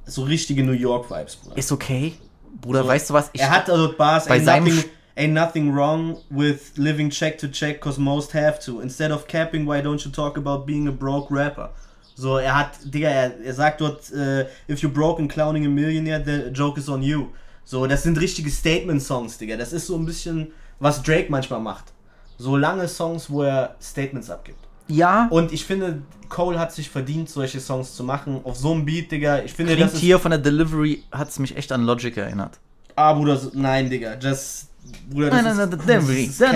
So richtige New York Vibes, Bruder. ist okay. Bruder, So, weißt du was? Ich, er hat also Bars, bei seinem ain't nothing wrong with living check to check, cause most have to. Instead of capping, why don't you talk about being a broke rapper? So, er hat, Digga, er, er sagt dort, äh, if you're broke and clowning a millionaire, the joke is on you. So, das sind richtige Statement-Songs, Digga. Das ist so ein bisschen, was Drake manchmal macht. So lange Songs, wo er Statements abgibt. ja, Und ich finde, Cole hat sich verdient, solche Songs zu machen. Auf so einem Beat, Digga. Ich finde, klingt das hier von der Delivery hat es mich echt an Logic erinnert. Ah, Bruder, nein, Digga. Just. Bruder, das Nein, nein, ist, das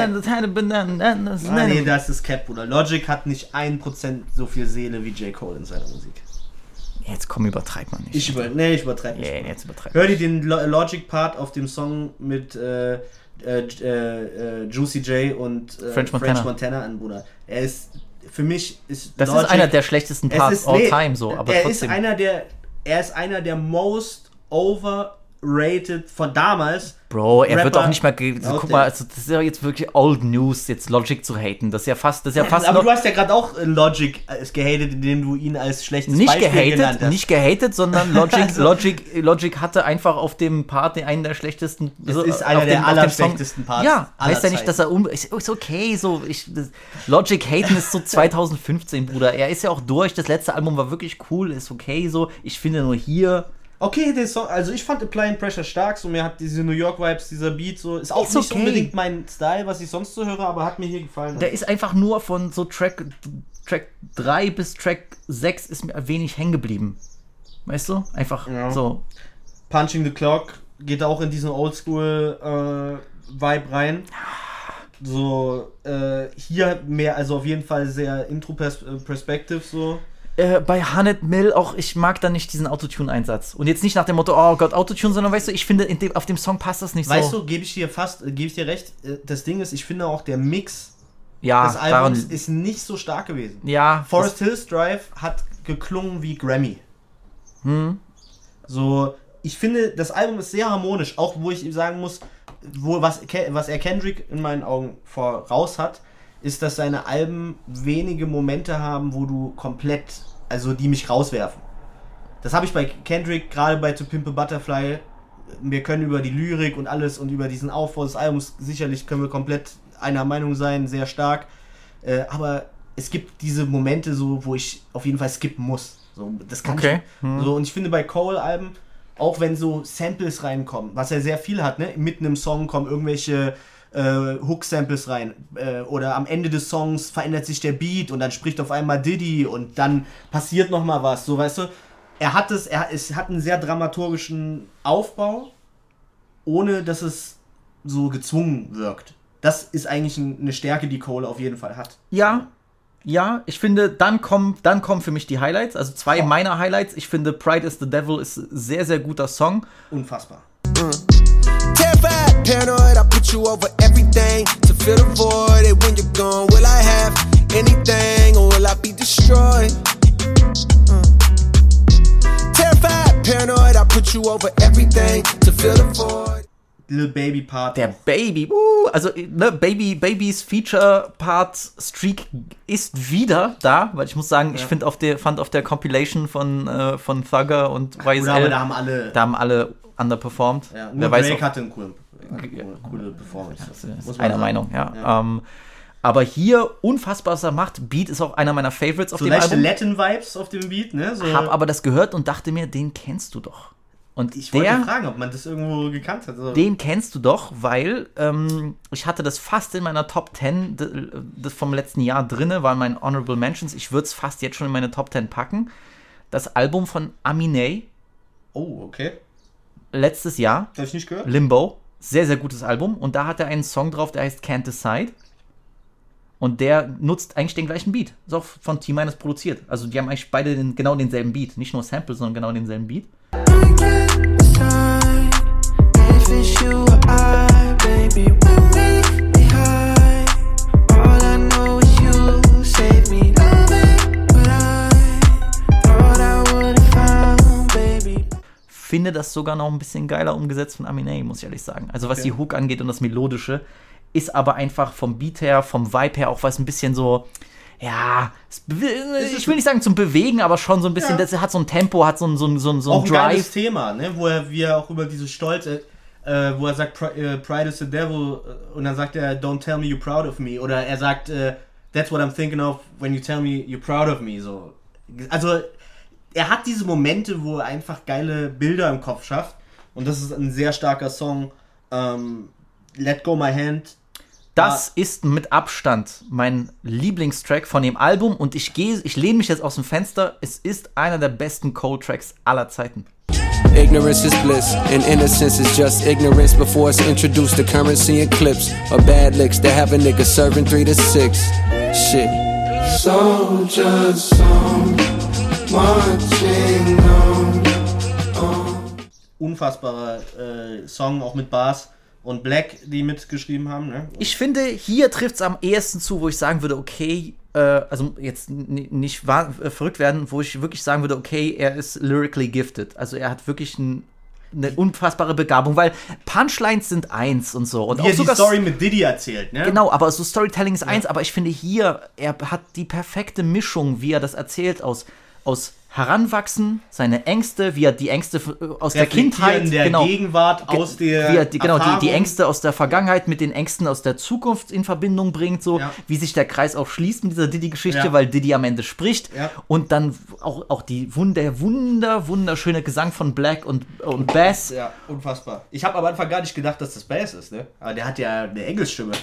Cap. Ah, nee, das ist Cap, Bruder. Logic hat nicht 1% so viel Seele wie J. Cole in seiner Musik. Jetzt komm, übertreib mal nicht. Ich über, nee, ich übertreibe nicht. Yeah, jetzt übertreib. Hör dir den Lo Logic-Part auf dem Song mit äh, äh, äh, äh, Juicy J und äh, French Montana. an, Bruder. Er ist, für mich ist Das Logic, ist einer der schlechtesten es Parts ist- all nee, time so, aber er trotzdem. ist einer der, er ist einer der most overrated von damals. Bro, er wird Rapper auch nicht mal. ge- So, out guck mal, also das ist ja jetzt wirklich Old News, jetzt Logic zu haten. Das ist ja fast, das ist ja fast Aber du hast ja gerade auch äh, Logic äh, gehatet, indem du ihn als schlechtes nicht Beispiel genannt gehatet, hast. nicht gehatet, sondern Logic, Also- Logic, Logic hatte einfach auf dem Part einen der schlechtesten. Das so, ist einer dem- der allerschlechtesten Parts Ja, heißt ja nicht, dass er um. Ist, ist okay, so. Ich, das, Logic haten ist so 2015, Bruder. Er ist ja auch durch. Das letzte Album war wirklich cool, ist okay, so. Ich finde nur hier. Okay, der Song, also ich fand Applying Pressure stark, so mir hat diese New York Vibes, dieser Beat so, ist auch Ist nicht okay. unbedingt mein Style, was ich sonst so höre, aber hat mir hier gefallen. Der ist einfach nur von so Track, Track 3 bis Track 6 ist mir wenig hängen geblieben. Weißt du? Einfach Ja. so. Punching the Clock geht auch in diesen Oldschool äh, Vibe rein. So, äh, hier mehr, also auf jeden Fall sehr Intro-Perspective so. Äh, bei 100 Mill auch, ich mag da nicht diesen Autotune-Einsatz. Und jetzt nicht nach dem Motto, oh Gott, Autotune, sondern weißt du, ich finde, in dem, auf dem Song passt das nicht Weißt so. du, gebe ich dir fast, gebe ich dir recht, äh, das Ding ist, ich finde auch der Mix ja, des Albums daran, ist nicht so stark gewesen. ja, Forest Hills Drive hat geklungen wie Grammy. Hm. So, ich finde, das Album ist sehr harmonisch, auch wo ich sagen muss, wo, was, was er Kendrick in meinen Augen voraus hat, ist, dass seine Alben wenige Momente haben, wo du komplett, also die mich rauswerfen. Das habe ich bei Kendrick, gerade bei To Pimp a Butterfly. Wir können über die Lyrik und alles und über diesen Aufbau des Albums sicherlich können wir komplett einer Meinung sein, sehr stark. Äh, aber es gibt diese Momente so, wo ich auf jeden Fall skippen muss. So, das kann Okay. ich. So, und ich finde bei Cole-Alben, auch wenn so Samples reinkommen, was er sehr viel hat, ne? Mitten im Song kommen irgendwelche äh, Hook-Samples rein. Äh, oder am Ende des Songs verändert sich der Beat und dann spricht auf einmal Diddy und dann passiert nochmal was. So, weißt du, er hat es, er es hat einen sehr dramaturgischen Aufbau, ohne dass es so gezwungen wirkt. Das ist eigentlich ein, eine Stärke, die Cole auf jeden Fall hat. Ja, ja, ich finde, dann kommen, dann kommen für mich die Highlights. Also zwei Oh. meiner Highlights. Ich finde, Pride is the Devil ist ein sehr, sehr guter Song. Unfassbar. Terrified, paranoid, I put you over everything to fill the void. And when you're gone, will I have anything or will I be destroyed? Uh. Terrified, paranoid, I put you over everything to fill the void. Lil Baby Part. Der Baby, uh, also ne, Baby, Babys Feature Part Streak ist wieder da, weil ich muss sagen, ich finde auf der fand auf der Compilation von äh, von Thugger und YSL, Oder aber da haben alle. da haben alle underperformed. ja, Wer nur weiß Drake auch, hatte eine coole, coole, Performance. das einer. Meinung, ja. Ja. Ähm, aber hier unfassbar, was er macht. Beat ist auch einer meiner Favorites auf So dem Album. Latin-Vibes auf dem Beat, ne? So, Hab aber das gehört und dachte mir, den kennst du doch. Und ich wollte der, fragen, ob man das irgendwo gekannt hat. So. Den kennst du doch, weil ähm, ich hatte das fast in meiner Top 10 d- das vom letzten Jahr drinne, waren meine Honorable Mentions. Ich würde es fast jetzt schon in meine Top 10 packen. Das Album von Aminé, Oh, okay. letztes Jahr, Hab ich nicht gehört? Limbo. Sehr, sehr gutes Album. Und da hat er einen Song drauf, der heißt Can't Decide. Und der nutzt eigentlich den gleichen Beat. Ist auch von T-Minus produziert. Also die haben eigentlich beide den, genau denselben Beat. Nicht nur Sample, sondern genau denselben Beat. If finde das sogar noch ein bisschen geiler umgesetzt von Aminé, muss ich ehrlich sagen. Also was Okay. die Hook angeht und das Melodische, ist aber einfach vom Beat her, vom Vibe her auch was ein bisschen so, ja, es be- ich will nicht sagen zum Bewegen, aber schon so ein bisschen, Ja. das hat so ein Tempo, hat so ein, so ein, so ein, so ein auch ein geiles. Thema, ne? wo er wie er auch über diese Stolz, äh, äh, wo er sagt, äh, Pride is the devil, äh, und dann sagt er, don't tell me you're proud of me, oder er sagt, äh, that's what I'm thinking of when you tell me you're proud of me, so. Also, er hat diese Momente, wo er einfach geile Bilder im Kopf schafft, und das ist ein sehr starker Song. Ähm, Let Go My Hand. Das ist mit Abstand mein Lieblingstrack von dem Album und ich gehe, ich lehne mich jetzt aus dem Fenster. Es ist einer der besten Cole-Tracks aller Zeiten. Ignorance is bliss, and innocence is just ignorance before it's introduced to currency and clips or bad licks that have a nigga serving three to six. Shit. Soldiers song. Unfassbarer äh, Song, auch mit Bars und Black, die mitgeschrieben haben. Ne? Ich finde, hier trifft es am ehesten zu, wo ich sagen würde, okay, äh, also jetzt nicht äh, verrückt werden, wo ich wirklich sagen würde, okay, er ist lyrically gifted. Also er hat wirklich ein, eine unfassbare Begabung, weil Punchlines sind eins und so. Und Wie auch er die sogar Story mit Diddy erzählt, ne? Genau, aber so Storytelling ist eins, aber ich finde hier, er hat die perfekte Mischung, wie er das erzählt, aus, aus Heranwachsen, seine Ängste, wie er die Ängste f- aus der Kindheit, der genau, Gegenwart Ge- aus der wie er die, genau, die, die. Ängste aus der Vergangenheit mit den Ängsten aus der Zukunft in Verbindung bringt, so Ja. wie sich der Kreis auch schließt mit dieser Diddy-Geschichte, Ja. weil Diddy am Ende spricht Ja. und dann auch, auch die wunder, wunder, wunderschöne Gesang von Black und, und Bass. Ja, unfassbar. Ich habe am Anfang gar nicht gedacht, dass das Bass ist, ne? Aber der hat ja eine Engelsstimme.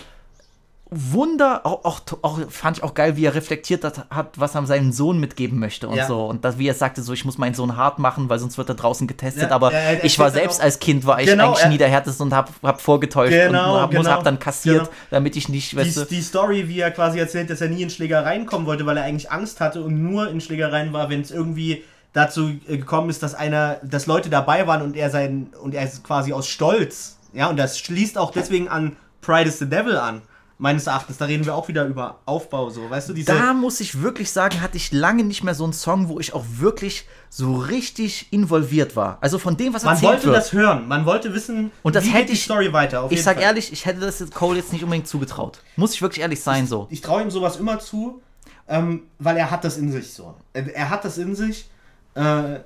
Wunder, auch, auch, auch fand ich auch geil, wie er reflektiert hat, was er seinem Sohn mitgeben möchte und Ja. so. Und das, wie er sagte, so, ich muss meinen Sohn hart machen, weil sonst wird er draußen getestet. Ja, aber er- er ich war selbst auch- als Kind, war ich Genau, eigentlich nie der Härteste und hab, hab vorgetäuscht Genau, und hab, muss, genau, hab dann kassiert, genau. damit ich nicht, weißt Die, die Story, wie er quasi erzählt, dass er nie in Schlägereien kommen wollte, weil er eigentlich Angst hatte und nur in Schlägereien war, wenn es irgendwie dazu äh, gekommen ist, dass einer, dass Leute dabei waren und er sein und er ist quasi aus Stolz, ja, und das schließt auch deswegen an Pride is the Devil an. Meines Erachtens, da reden wir auch wieder über Aufbau, so, weißt du, diese. da muss ich wirklich sagen, hatte ich lange nicht mehr so einen Song, wo ich auch wirklich so richtig involviert war. Also von dem, was man erzählt wollte wird. das hören, man wollte wissen, Und das wie hätte geht die ich- Story weiter. Auf ich sag Fall. ehrlich, ich hätte das jetzt Cole jetzt nicht unbedingt zugetraut. Muss ich wirklich ehrlich sein, so. ich traue ihm sowas immer zu, ähm, weil er hat das in sich so. Er, er hat das in sich. Äh,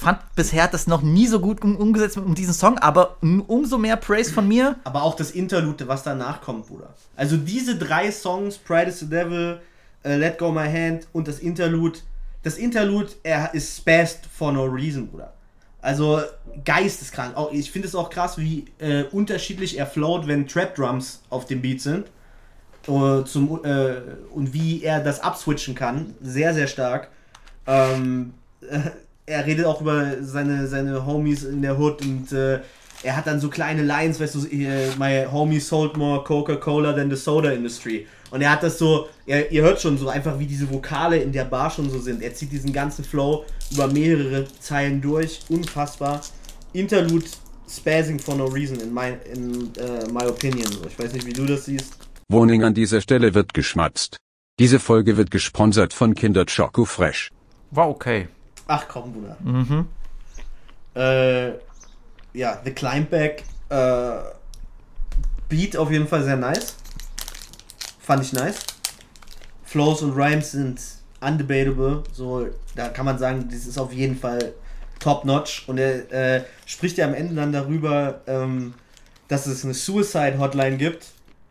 fand bisher das noch nie so gut um, umgesetzt um diesen Song, aber um, umso mehr Praise von mir. aber auch das Interlude, was danach kommt, Bruder. Also diese drei Songs, Pride is the Devil, äh, Let Go My Hand und das Interlude. Das Interlude, er ist spazzed for no reason, Bruder. Also geisteskrank. Auch, ich finde es auch krass, wie äh, unterschiedlich er float, wenn Trap Drums auf dem Beat sind. Äh, zum, äh, und wie er das abswitchen kann. Sehr, sehr stark. Ähm, äh, er redet auch über seine, seine Homies in der Hood und äh, er hat dann so kleine Lines, weißt du, my homie sold more Coca-Cola than the soda industry. Und er hat das so, er, ihr hört schon so einfach, wie diese Vokale in der Bar schon so sind. Er zieht diesen ganzen Flow über mehrere Zeilen durch. Unfassbar. Interlude spazzing for no reason, in my, in, äh, my opinion. Ich weiß nicht, wie du das siehst. Warning an dieser Stelle wird geschmatzt. Diese Folge wird gesponsert von Kinder Choco Fresh. War okay. Ach komm, Bruder. Äh, ja, The Climbback. Äh, Beat auf jeden Fall sehr nice. Fand ich nice. Flows und Rhymes sind undebatable. So, da kann man sagen, das ist auf jeden Fall top notch. Und er äh, spricht ja am Ende dann darüber, ähm, dass es eine Suicide Hotline gibt.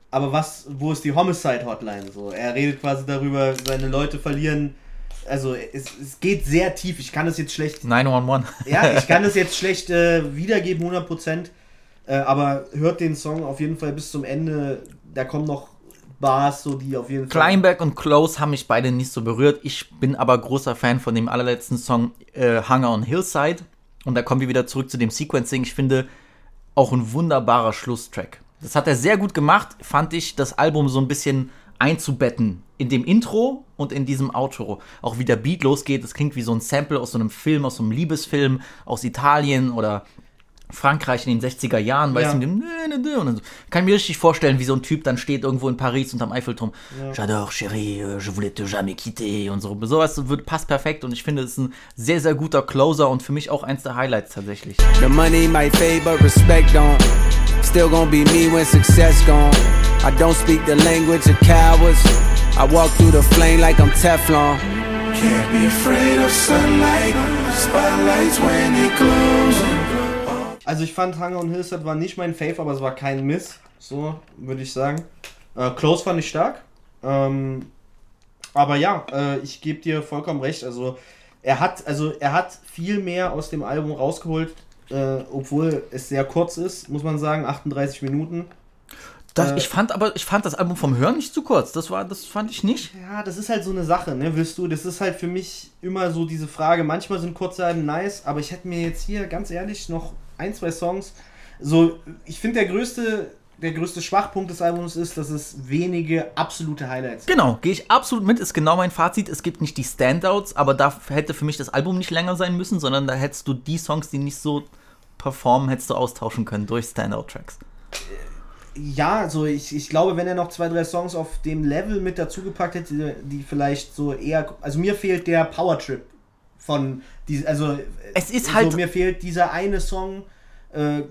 Aber was, wo ist die Homicide Hotline? So, er redet quasi darüber, seine Leute verlieren. Also es, es geht sehr tief. Ich kann es jetzt schlecht 911. ja, ich kann das jetzt schlecht äh, wiedergeben, 100%. Äh, aber hört den Song auf jeden Fall bis zum Ende. Da kommen noch Bars, so die auf jeden Fall. Kleinberg und Close haben mich beide nicht so berührt. Ich bin aber großer Fan von dem allerletzten Song äh, Hunger on Hillside. Und da kommen wir wieder zurück zu dem Sequencing. Ich finde auch ein wunderbarer Schlusstrack. Das hat er sehr gut gemacht, fand ich, das Album so ein bisschen einzubetten in dem Intro und in diesem Outro. Auch wie der Beat losgeht, das klingt wie so ein Sample aus so einem Film, aus so einem Liebesfilm aus Italien oder Frankreich in den 60er Jahren, weißt Ja. du, Und dann so, kann ich mir richtig vorstellen, wie so ein Typ dann steht irgendwo in Paris unterm Eiffelturm. J'adore, chérie, euh, je voulais te jamais quitter und so. Sowas wird, passt perfekt und ich finde, es ist ein sehr, sehr guter Closer und für mich auch eins der Highlights tatsächlich. The money might fade, but respect don't. Still gonna be me when success gone. I don't speak the language of cowards. I walk through the flame like I'm Teflon. Can't be afraid of sunlight. Spotlights when it glows. Also ich fand Hunger und Hillside war nicht mein Fave, aber es war kein Miss. So würde ich sagen. Äh, Close fand ich stark. Ähm, aber ja, äh, ich gebe dir vollkommen recht. Also er hat, also er hat viel mehr aus dem Album rausgeholt, äh, obwohl es sehr kurz ist, muss man sagen, 38 Minuten. Das, Äh, ich fand aber, ich fand das Album vom Hören nicht zu kurz. Das war, das fand ich nicht. Ja, das ist halt so eine Sache, ne? Willst du, das ist halt für mich immer so diese Frage. Manchmal sind kurze Alben nice, aber ich hätte mir jetzt hier ganz ehrlich noch ein, zwei Songs. So, ich finde der größte, der größte Schwachpunkt des Albums ist, dass es wenige absolute Highlights gibt. Genau, gehe ich absolut mit, ist genau mein Fazit. Es gibt nicht die Standouts, aber da hätte für mich das Album nicht länger sein müssen, sondern da hättest du die Songs, die nicht so performen, hättest du austauschen können durch Standout-Tracks. Ja, also ich, ich glaube, wenn er noch zwei, drei Songs auf dem Level mit dazugepackt hätte, die, vielleicht so eher. Also mir fehlt der Power-Trip von. Die, also, Es ist so, halt- mir fehlt dieser eine Song. Äh,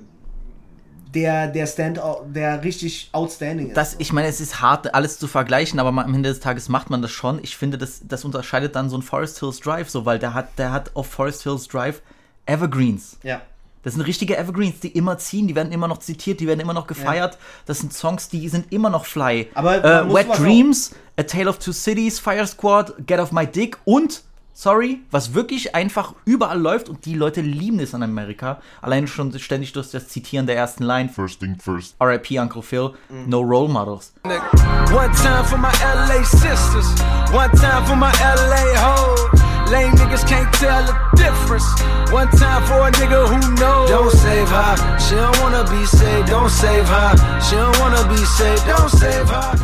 der, der Stand, der richtig outstanding ist. Das, ich meine, es ist hart, alles zu vergleichen, aber am Ende des Tages macht man das schon. Ich finde, das, das unterscheidet dann so ein Forest Hills Drive so, weil der hat, der hat auf Forest Hills Drive Evergreens. ja. Das sind richtige Evergreens, die immer ziehen, die werden immer noch zitiert, die werden immer noch gefeiert. Das sind Songs, die sind immer noch fly. Aber äh, Wet Dreams, A Tale of Two Cities, Fire Squad, Get Off My Dick und, sorry, was wirklich einfach überall läuft und die Leute lieben es in Amerika. Allein schon ständig durch das Zitieren der ersten Line. First thing first. RIP Uncle Phil, no role models. One time for my LA sisters, one time for my LA hoes. Lame niggas can't tell the difference. One time for a nigga who knows. Don't save her, she don't wanna be saved. Don't save her, she don't wanna be saved. Don't save her.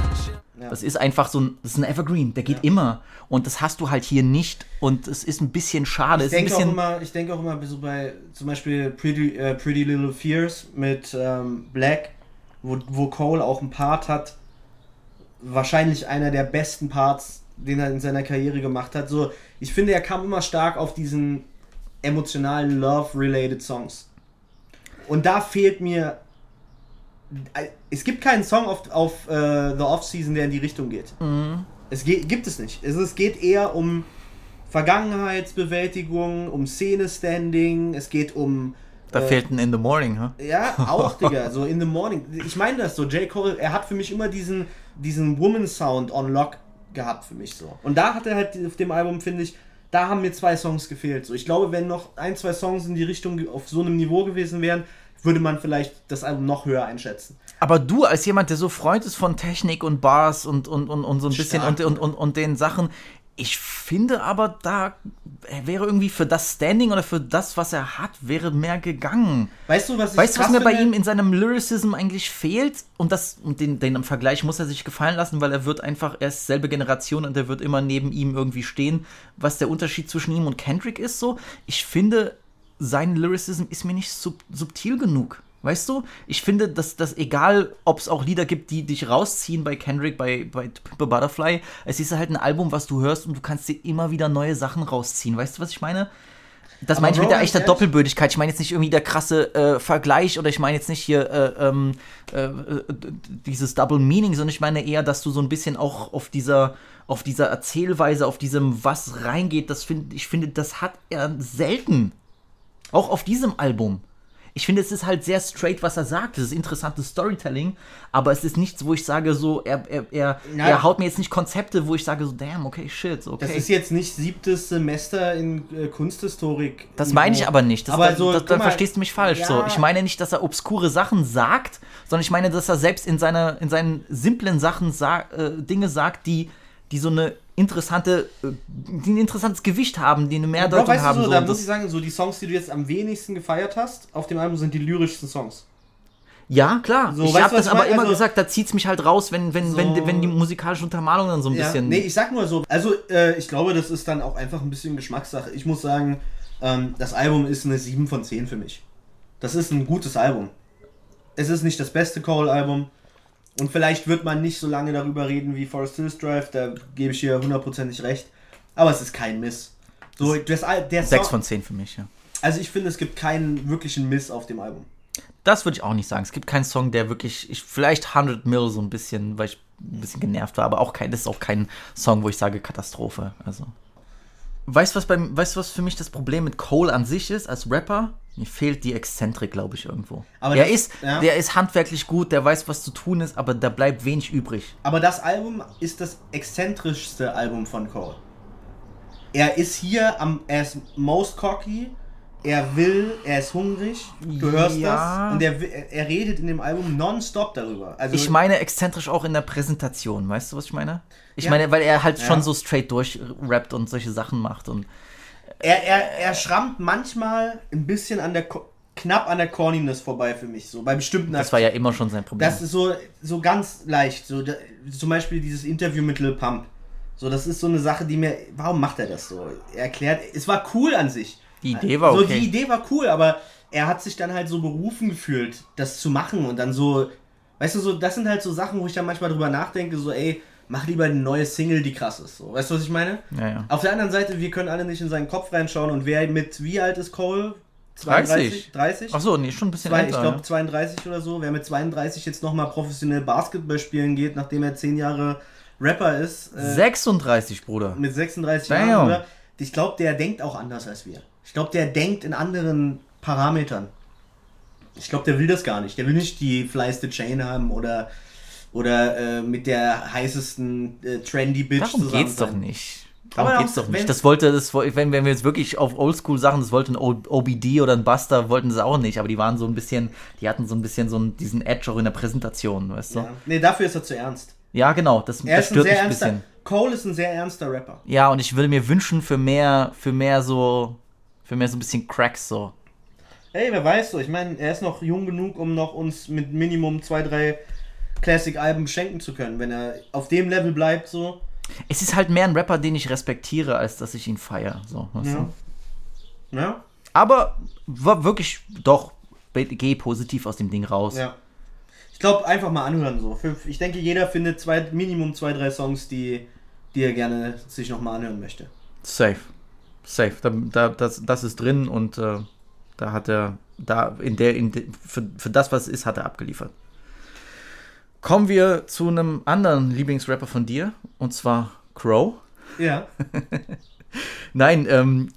Das ist einfach so ein, das ist ein Evergreen, der geht immer. Und das hast du halt hier nicht. Und es ist ein bisschen schade. Ich denke, auch immer, ich denke auch immer so bei zum Beispiel Pretty, äh, Pretty Little Fears mit ähm, Black, wo, wo Cole auch einen Part hat, wahrscheinlich einer der besten Parts, den er in seiner Karriere gemacht hat. So, ich finde, er kam immer stark auf diesen emotionalen Love-related Songs. Und da fehlt mir. Es gibt keinen Song auf, auf äh, The Off-Season, der in die Richtung geht. Es geht, gibt es nicht. Es, es geht eher um Vergangenheitsbewältigung, um Szene-Standing, es geht um. da äh, fehlt ein In the Morning, huh? Ja, auch, Digga, so in the morning. Ich meine das so, J. Cole, er hat für mich immer diesen, diesen Woman-Sound on Lock gehabt für mich so. Und da hat er halt auf dem Album, finde ich, da haben mir zwei Songs gefehlt. So, ich glaube, wenn noch ein, zwei Songs in die Richtung auf so einem Niveau gewesen wären, würde man vielleicht das Album noch höher einschätzen. Aber du, als jemand, der so Freund ist von Technik und Bars und, und, und, und so ein bisschen Stark. und, und, und, und den Sachen, ich finde aber, da wäre irgendwie für das Standing oder für das, was er hat, wäre mehr gegangen. Weißt du, was ich Weißt du, was mir bei ihm in seinem Lyricism eigentlich fehlt? Und das und den, den Vergleich muss er sich gefallen lassen, weil er wird einfach, er ist selbe Generation und er wird immer neben ihm irgendwie stehen. Was der Unterschied zwischen ihm und Kendrick ist so, ich finde, sein Lyricism ist mir nicht sub subtil genug. Weißt du? Ich finde, dass das egal, ob es auch Lieder gibt, die dich rausziehen bei Kendrick, bei, bei Pimp a Butterfly, es ist halt ein Album, was du hörst und du kannst dir immer wieder neue Sachen rausziehen. Weißt du, was ich meine? Das meine ich mit der echter ehrlich- Doppelbödigkeit. Ich meine jetzt nicht irgendwie der krasse äh, Vergleich oder ich meine jetzt nicht hier äh, ähm, äh, äh, dieses Double Meaning, sondern ich meine eher, dass du so ein bisschen auch auf dieser auf dieser Erzählweise, auf diesem was reingeht. Das finde ich finde, das hat er selten. Auch auf diesem Album. Ich finde, es ist halt sehr straight, was er sagt. Es ist interessantes Storytelling, aber es ist nichts, wo ich sage, so, er, er, er, Nein. er haut mir jetzt nicht Konzepte, wo ich sage, so, damn, okay, shit, okay. Das ist jetzt nicht siebtes Semester in äh, Kunsthistorik. Das meine ich aber nicht. Das, aber da, so, da, guck da mal, verstehst du mich falsch. ja, So. Ich meine nicht, dass er obskure Sachen sagt, sondern ich meine, dass er selbst in, seiner, in seinen simplen Sachen sa äh, Dinge sagt, die, die so eine interessante, äh, die ein interessantes Gewicht haben, die eine Mehrdeutung weißt du haben. so, So. da muss ich sagen, so die Songs, die du jetzt am wenigsten gefeiert hast auf dem Album, sind die lyrischsten Songs. ja, klar. So, ich weißt habe du, das aber mein? immer Also- gesagt, da zieht es mich halt raus, wenn, wenn, So- wenn, wenn die musikalische Untermalung dann so ein Ja, bisschen. nee, ich sag nur so, also äh, ich glaube, das ist dann auch einfach ein bisschen Geschmackssache. Ich muss sagen, ähm, das Album ist eine 7 von 10 für mich. Das ist ein gutes Album. es ist nicht das beste Cole-Album. Und vielleicht wird man nicht so lange darüber reden wie Forest Hills Drive, da gebe ich dir hundertprozentig recht. Aber es ist kein Miss. So, das, der Sechs Song, von zehn für mich, ja. also ich finde, es gibt keinen wirklichen Miss auf dem Album. Das würde ich auch nicht sagen. Es gibt keinen Song, der wirklich, ich, vielleicht 100 Mill so ein bisschen, weil ich ein bisschen genervt war, aber auch kein, das ist auch kein Song, wo ich sage Katastrophe. Also. Weißt du, was, beim- weißt, was für mich das Problem mit Cole an sich ist, als Rapper? Mir fehlt die Exzentrik, glaube ich, irgendwo. Aber er das- ist, ja. der ist handwerklich gut, der weiß, was zu tun ist, aber da bleibt wenig übrig. Aber das Album ist das exzentrischste Album von Cole. Er ist hier am, er ist most cocky, er will, er ist hungrig, du hörst Ja. das. Und er, er, redet in dem Album nonstop darüber. Also, Ich meine exzentrisch auch in der Präsentation, weißt du, was ich meine? Ich Ja. meine, weil er halt Ja. schon so straight durch rappt und solche Sachen macht und er, er, er schrammt manchmal ein bisschen an der, knapp an der Corniness vorbei für mich, so bei bestimmten das war ja immer schon sein Problem. Das ist so, so ganz leicht. So, da, zum Beispiel dieses Interview mit Lil Pump. So, das ist so eine Sache, die mir. Warum macht er das so? Er erklärt, es war cool an sich. Die Idee war so, okay. Die Idee war cool, aber er hat sich dann halt so berufen gefühlt, das zu machen und dann so. Weißt du, so, das sind halt so Sachen, wo ich dann manchmal drüber nachdenke, so, ey, mach lieber eine neue Single, die krass ist. So, weißt du, was ich meine? Ja, ja. Auf der anderen Seite, wir können alle nicht in seinen Kopf reinschauen und wer mit, wie alt ist Cole? 30. 30? Ach so, nee, schon ein bisschen Zwei, ich älter. glaube ja. 32 oder so. Wer mit 32 jetzt nochmal professionell Basketball spielen geht, nachdem er 10 Jahre Rapper ist, äh, 36, Bruder. mit 36 Damn. Jahren? Ich glaube, der denkt auch anders als wir. Ich glaube, der denkt in anderen Parametern. Ich glaube, der will das gar nicht. Der will nicht die flyeste Chain haben oder, oder äh, mit der heißesten äh, trendy Bitch Darum zusammen geht's doch sein. nicht. Darum Aber geht's doch nicht. wenn- Das wollte, das, wenn, wenn wir jetzt wirklich auf Oldschool Sachen, das wollte ein OBD oder ein Buster, wollten sie auch nicht, aber die waren so ein bisschen, die hatten so ein bisschen so einen, diesen Edge auch in der Präsentation, weißt du? Ja. Nee, dafür ist er zu ernst. Ja, genau, das, Er das ist ein stört sehr mich ein ernster. bisschen. Cole ist ein sehr ernster Rapper. Ja, und ich würde mir wünschen für mehr, für mehr so, für mehr so ein bisschen Cracks so. Ey, wer weiß so. Ich meine, er ist noch jung genug, um noch uns mit Minimum zwei, drei Classic-Alben schenken zu können. Wenn er auf dem Level bleibt, so. Es ist halt mehr ein Rapper, den ich respektiere, als dass ich ihn feiere. So, Ja. du? Ja? Aber war wirklich, doch, geh positiv aus dem Ding raus. Ja. Ich glaube, einfach mal anhören so. Ich denke, jeder findet zwei, Minimum zwei, drei Songs, die, die er gerne sich nochmal anhören möchte. Safe. Safe. Da, da, das, das ist drin und äh, da hat er, da in der, in de, für, für das, was es ist, hat er abgeliefert. Kommen wir zu einem anderen Lieblingsrapper von dir, und zwar Crow. Ja. Nein, ähm,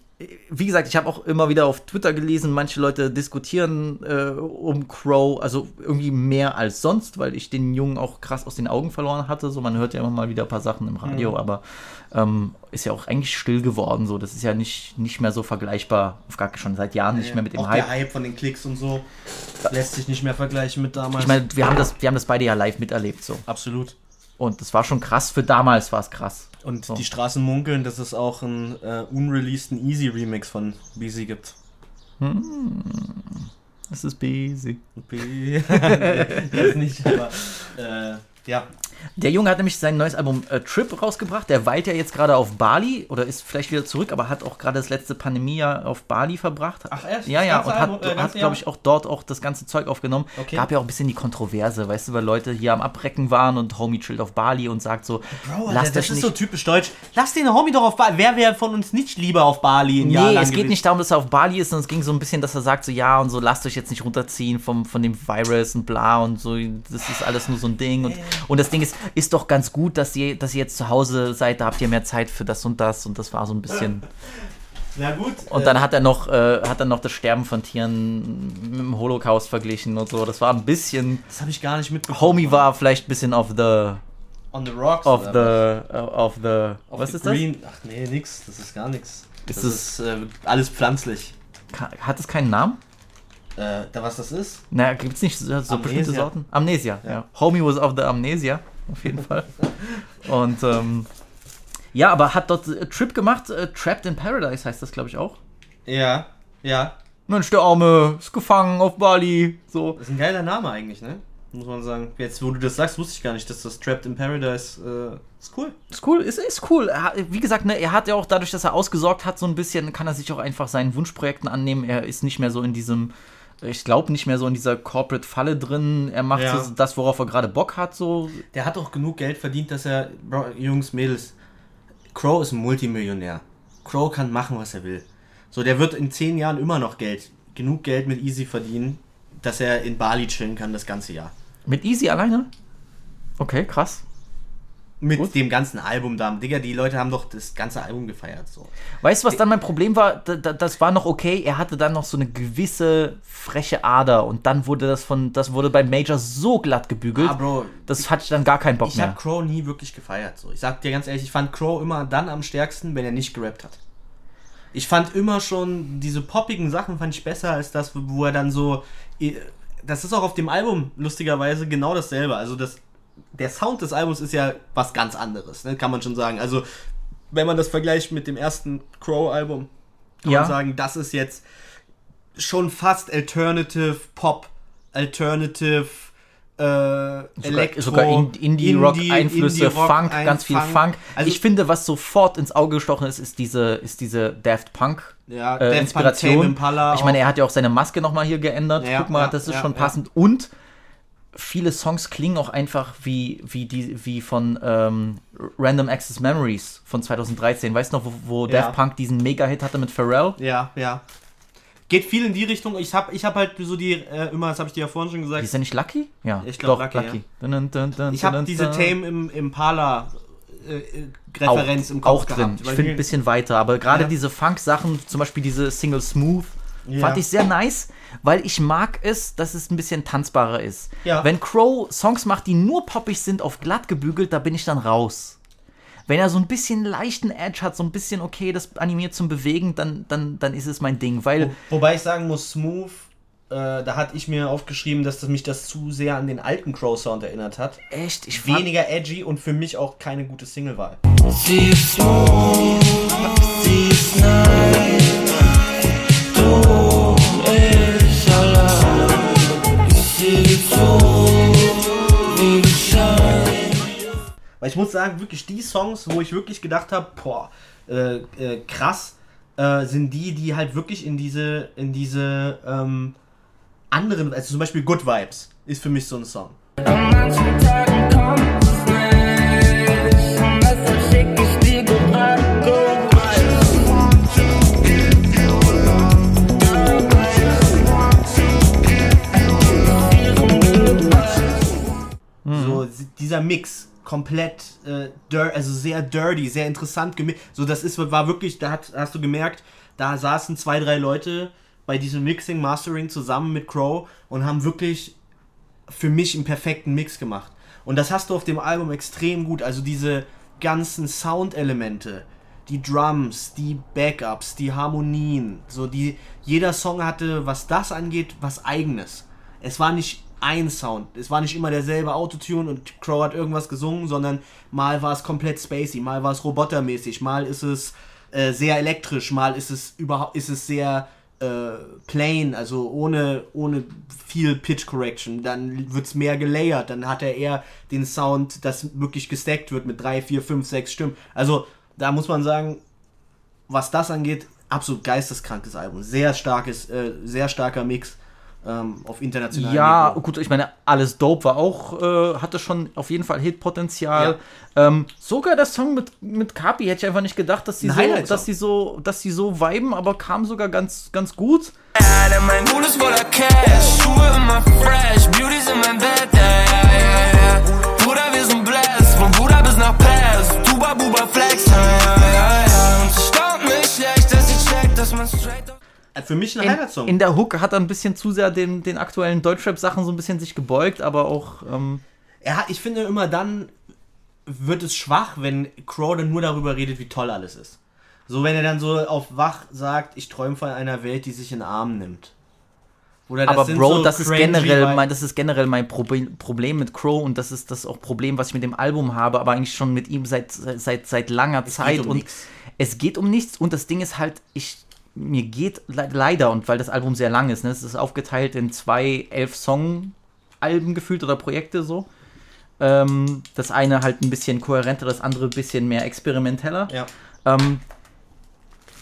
wie gesagt, ich habe auch immer wieder auf Twitter gelesen, manche Leute diskutieren äh, um Crow, also irgendwie mehr als sonst, weil ich den Jungen auch krass aus den Augen verloren hatte. So, man hört ja immer mal wieder ein paar Sachen im Radio, Mhm. aber ähm, ist ja auch eigentlich still geworden. So, das ist ja nicht, nicht mehr so vergleichbar, auf gar schon seit Jahren nicht mehr mit dem Auch Hype. der Hype von den Klicks und so lässt sich nicht mehr vergleichen mit damals. Ich meine, wir haben das, wir haben das beide ja live miterlebt, so. absolut. Und das war schon krass. Für damals war es krass. Und So. die Straßen munkeln, dass es auch einen äh, unreleaseden Easy Remix von BZ gibt. Das ist busy. B das nicht, aber äh, ja. Der Junge hat nämlich sein neues Album äh, Trip rausgebracht. Der weilt ja jetzt gerade auf Bali oder ist vielleicht wieder zurück, aber hat auch gerade das letzte Pandemiejahr auf Bali verbracht. Ach, erst? Ja, ja, und hat, äh, hat Jahr? glaube ich, auch dort auch das ganze Zeug aufgenommen. Okay. Gab ja auch ein bisschen die Kontroverse, weißt du, weil Leute hier am Abrecken waren und Homie chillt auf Bali und sagt so, Bro, lasst das ist so typisch deutsch. Lass den Homie doch auf Bali. Wer wäre von uns nicht lieber auf Bali ein Jahr Nee, lang es geht gewesen? nicht darum, dass er auf Bali ist, sondern es ging so ein bisschen, dass er sagt so, ja und so, lasst euch jetzt nicht runterziehen vom, von dem Virus und bla und so, das ist alles nur so ein Ding. Und, und das Ding ist, ist doch ganz gut, dass ihr, dass ihr jetzt zu Hause seid, da habt ihr mehr Zeit für das und das und das war so ein bisschen... Na gut. Und dann hat er noch, äh, hat er noch das Sterben von Tieren mit dem Holocaust verglichen und so. Das war ein bisschen... das habe ich gar nicht mitbekommen. Homie war vielleicht ein bisschen auf the... on the rocks. Auf the... Auf the... Auf was the ist green. Ach nee, nix. Das ist gar nichts. Ist Das ist äh, alles pflanzlich. das? Hat es keinen Namen? Äh, da was das ist? Naja, gibt es nicht so, so bestimmte Sorten? Amnesia, ja. Homie was of the Amnesia, auf jeden Fall. Und ähm, ja, aber hat dort äh, Trip gemacht, äh, Trapped in Paradise heißt das, glaube ich, auch. Ja. Ja. Mensch, der Arme ist gefangen auf Bali. So. Das ist ein geiler Name eigentlich, ne? Muss man sagen. Jetzt, wo du das sagst, wusste ich gar nicht, dass das Trapped in Paradise äh, ist cool. Ist cool, ist, ist cool. Hat- wie gesagt, ne, er hat ja auch dadurch, dass er ausgesorgt hat, so ein bisschen, kann er sich auch einfach seinen Wunschprojekten annehmen. Er ist nicht mehr so in diesem ich glaube, nicht mehr so in dieser Corporate-Falle drin. Er macht Ja. so das, worauf er gerade Bock hat, so. Der hat auch genug Geld verdient, dass er. Bro, Jungs, Mädels. Crow ist ein Multimillionär. Crow kann machen, was er will. So, der wird in zehn Jahren immer noch Geld, genug Geld mit Easy verdienen, dass er in Bali chillen kann das ganze Jahr. Mit Easy alleine? Okay, krass. Mit Gut. dem ganzen Album da. Digga, die Leute haben doch das ganze Album gefeiert. So. Weißt du, was dann mein Problem war? Da, da, das war noch okay. Er hatte dann noch so eine gewisse freche Ader und dann wurde das von, das wurde beim Major so glatt gebügelt. Ah, Bro, das hatte ich dann gar keinen Bock ich mehr. habe Crow nie wirklich gefeiert. So. Ich sag dir ganz ehrlich, ich fand Crow immer dann am stärksten, wenn er nicht gerappt hat. Ich fand immer schon diese poppigen Sachen fand ich besser als das, wo er dann so. Das ist auch auf dem Album lustigerweise genau dasselbe. Also das, der Sound des Albums ist ja was ganz anderes, ne? kann man schon sagen. Also wenn man das vergleicht mit dem ersten Crow-Album, kann Ja. man sagen, das ist jetzt schon fast Alternative Pop, Alternative äh, Sogar, Elektro, sogar In- Indie-Rock-Einflüsse, Indie-Rock, Funk, ein ganz viel Funk. Also ich finde, was sofort ins Auge gestochen ist, ist diese, ist diese Daft Punk. Ja, äh, Daft Inspiration. Ich meine, er hat ja auch seine Maske nochmal hier geändert. Ja, Guck mal, ja, das ist schon passend. Und viele Songs klingen auch einfach wie, wie, die, wie von ähm, Random Access Memories von 2013. Weißt du noch, wo, wo Ja. Daft Punk diesen Mega-Hit hatte mit Pharrell? Ja, ja. Geht viel in die Richtung. Ich habe ich hab halt so die, äh, immer, das habe ich dir ja vorhin schon gesagt, Ist er nicht Lucky? Ja, Ich glaub, doch, Lucky, Dun, dun, dun, dun, ich habe diese. Tame im Impala äh, äh, auch, Referenz im Kopf auch drin. gehabt. Ich finde ein bisschen weiter, aber gerade Ja. diese Funk-Sachen, zum Beispiel diese Single Smooth, Ja. fand ich sehr nice, weil ich mag es, dass es ein bisschen tanzbarer ist. Ja. Wenn Crow Songs macht, die nur poppig sind, auf glatt gebügelt, da bin ich dann raus. Wenn er so ein bisschen leichten Edge hat, so ein bisschen okay, das animiert zum Bewegen, dann, dann, dann ist es mein Ding, weil Wo, wobei ich sagen muss, Smooth, äh, da hatte ich mir aufgeschrieben, dass das mich das zu sehr an den alten Crow Sound erinnert hat. echt, ich Weniger edgy und für mich auch keine gute Singlewahl. Sie ist smooth, sie ist nice. Weil ich muss sagen, wirklich die Songs, wo ich wirklich gedacht habe, boah, äh, äh, krass, äh, sind die, die halt wirklich in diese, in diese ähm, anderen, also zum Beispiel Good Vibes ist für mich so ein Song. An manchen Tagen kommt So si- dieser Mix komplett äh, dir also sehr dirty, sehr interessant gemixt. So das ist war wirklich, da hat, hast du gemerkt, da saßen zwei drei Leute bei diesem Mixing Mastering zusammen mit Crow und haben wirklich für mich einen perfekten Mix gemacht. Und das hast du auf dem Album extrem gut. Also diese ganzen Soundelemente, die Drums, die Backups, die Harmonien, so die jeder Song hatte, was das angeht, was eigenes. Es war nicht ein Sound, es war nicht immer derselbe Autotune und Crow hat irgendwas gesungen, sondern mal war es komplett spacey, mal war es robotermäßig, mal ist es äh, sehr elektrisch, mal ist es überhaupt ist es sehr äh, plain, also ohne, ohne viel Pitch Correction. Dann wird es mehr gelayert, dann hat er eher den Sound, dass wirklich gestackt wird mit 3, 4, 5, 6 Stimmen. Also da muss man sagen, was das angeht, absolut geisteskrankes Album. Sehr starkes, äh, sehr starker Mix ähm, auf internationalem Ja, Niveau. gut, ich meine, alles dope war auch, äh, hatte schon auf jeden Fall Hitpotenzial. Ähm, sogar der Song mit, mit Kapi hätte ich einfach nicht gedacht, dass die Ein so, dass die so, dass die so viben, aber kam sogar ganz, ganz gut. Ja, denn mein Hut ist voller Cash, Schuhe immer fresh, Beauties in mein Bett, ja, ja, ja, ja. Bruder, wir sind blessed, von Bruder bis nach Pass, Tuba, Buba, Flex, Für mich ein In, Highlight-Song. in der Hook hat er ein bisschen zu sehr den, den aktuellen Deutschrap-Sachen so ein bisschen sich gebeugt, aber auch, ähm, hat, ich finde immer dann wird es schwach, wenn Crow dann nur darüber redet, wie toll alles ist. So, wenn er dann so auf wach sagt, ich träume von einer Welt, die sich in Arm nimmt. Oder aber Bro, so das ist generell mein, das ist generell mein Probe Problem mit Crow und das ist das auch Problem, was ich mit dem Album habe, aber eigentlich schon mit ihm seit, seit, seit langer Zeit um und nichts. es geht um nichts und das Ding ist halt, ich, mir geht le leider und weil das Album sehr lang ist, ne, es ist aufgeteilt in zwei elf Song-Alben gefühlt oder Projekte so. Ähm, das eine halt ein bisschen kohärenter, das andere ein bisschen mehr experimenteller. Ja. Ähm,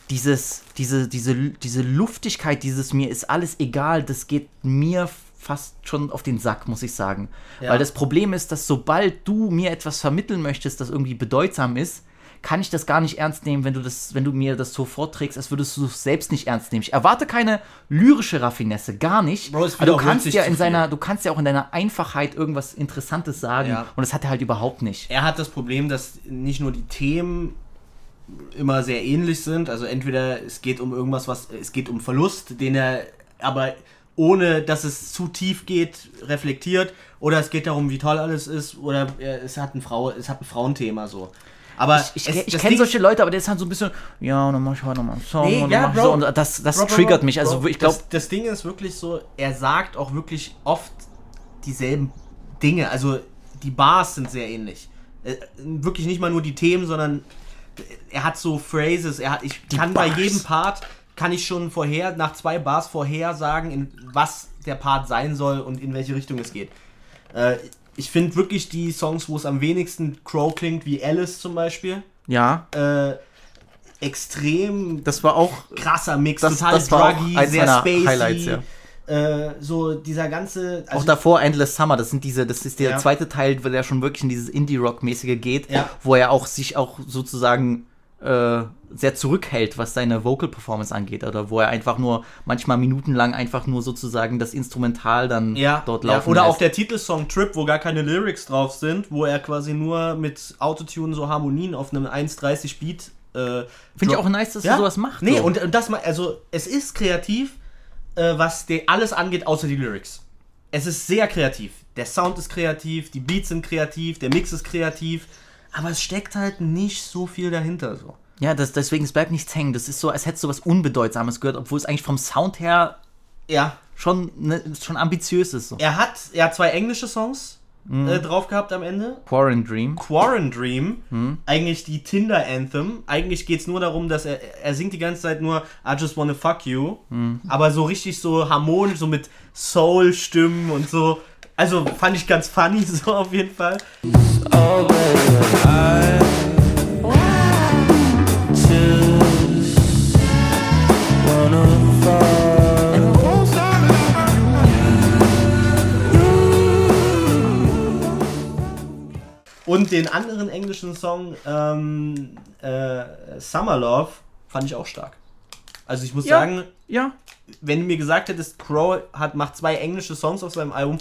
dieses, diese, diese, diese Luftigkeit, dieses mir ist alles egal, das geht mir fast schon auf den Sack, muss ich sagen. Ja. Weil das Problem ist, dass sobald du mir etwas vermitteln möchtest, das irgendwie bedeutsam ist, kann ich das gar nicht ernst nehmen, wenn du das, wenn du mir das so vorträgst, als würdest du es selbst nicht ernst nehmen. Ich erwarte keine lyrische Raffinesse, gar nicht. Bro, es Aber du kannst ja in seiner, du kannst ja auch in deiner Einfachheit irgendwas Interessantes sagen Ja. und das hat er halt überhaupt nicht. er hat das Problem, dass nicht nur die Themen immer sehr ähnlich sind. Also entweder es geht um irgendwas, was es geht um Verlust, den er aber ohne dass es zu tief geht reflektiert, oder es geht darum, wie toll alles ist, oder es hat ein Frau, es hat ein Frauenthema so. Aber Ich, ich, ich kenne solche Leute, aber der ist halt so ein bisschen, ja, dann mach ich heute nochmal einen Song Nee, und ja, Bro. so. Und das, das Bro, triggert Bro, mich. Also ich glaube, das, das Ding ist wirklich so, er sagt auch wirklich oft dieselben Dinge. Also die Bars sind sehr ähnlich. Äh, wirklich nicht mal nur die Themen, sondern er hat so Phrases. Er hat, ich kann bei Bars. jedem Part kann ich schon vorher nach zwei Bars vorher sagen, in was der Part sein soll und in welche Richtung es geht. Äh, ich finde wirklich die Songs, wo es am wenigsten Crow klingt, wie Alice zum Beispiel, ja, äh, extrem das war auch krasser Mix, Das- total das war auch druggy, eins sehr spacey. Highlights, ja. Äh, so dieser ganze. auch Also, davor Endless Summer. Das sind diese, das ist der Ja. zweite Teil, wo der schon wirklich in dieses Indie-Rock-mäßige geht, Ja. wo er auch sich auch sozusagen äh, sehr zurückhält, was seine Vocal-Performance angeht, oder wo er einfach nur manchmal minutenlang einfach nur sozusagen das Instrumental dann ja, dort ja, laufen oder lässt. auch der Titelsong Trip, wo gar keine Lyrics drauf sind, wo er quasi nur mit Autotune so Harmonien auf einem 1,30 Beat. Äh, Finde ich auch nice, dass er sowas macht. Nee, so. und, und das mal, also es ist kreativ, äh, was de, alles angeht, außer die Lyrics. Es ist sehr kreativ. Der Sound ist kreativ, die Beats sind kreativ, der Mix ist kreativ, aber es steckt halt nicht so viel dahinter. So. Ja, das, deswegen, es bleibt nichts hängen. Das ist so, als hättest du was Unbedeutsames gehört, obwohl es eigentlich vom Sound her Ja, schon, ne, schon ambitiös ist. So. er hat, er hat zwei englische Songs Mhm. äh, drauf gehabt am Ende. Quarren Dream. Quarren Dream, Mhm. eigentlich die Tinder Anthem. Eigentlich geht es nur darum, dass er, er singt die ganze Zeit nur I just wanna fuck you. Mhm. Aber so richtig so harmonisch, so mit Soul-Stimmen und so. Also fand ich ganz funny, so auf jeden Fall. Und den anderen englischen Song, ähm, äh, Summer Love, fand ich auch stark. Also ich muss Ja. sagen, Ja. wenn du mir gesagt hättest, Crow hat, macht zwei englische Songs auf seinem Album,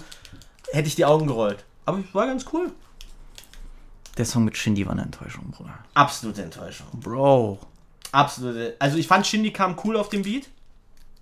hätte ich die Augen gerollt. Aber es war ganz cool. Der Song mit Shindy war eine Enttäuschung, Bruder. Absolute Enttäuschung. Bro. Absolute. Also ich fand Shindy kam cool auf dem Beat.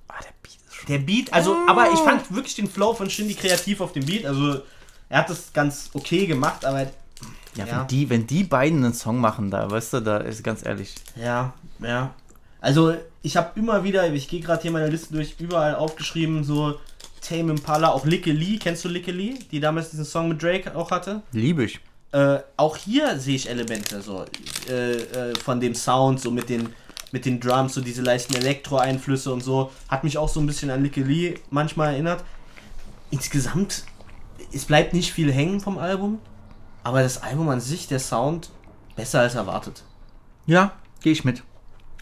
Ah, der Beat ist schon. Der Beat, also, aber ich fand wirklich den Flow von Shindy kreativ auf dem Beat. Also er hat das ganz okay gemacht, aber Ja, Ja. Wenn, die, wenn die beiden einen Song machen, da, weißt du, da ist ganz ehrlich. Ja, ja. Also, ich habe immer wieder, ich gehe gerade hier meine Liste durch, überall aufgeschrieben, so Tame Impala, auch Likke Lee. Kennst du Likke Lee, die damals diesen Song mit Drake auch hatte? Liebe ich. Äh, auch hier sehe ich Elemente so äh, äh, von dem Sound, so mit den, mit den Drums, so diese leichten Elektro-Einflüsse und so. Hat mich auch so ein bisschen an Likke Lee manchmal erinnert. Insgesamt, es bleibt nicht viel hängen vom Album, aber das Album an sich, der Sound, besser als erwartet. Ja, gehe ich mit.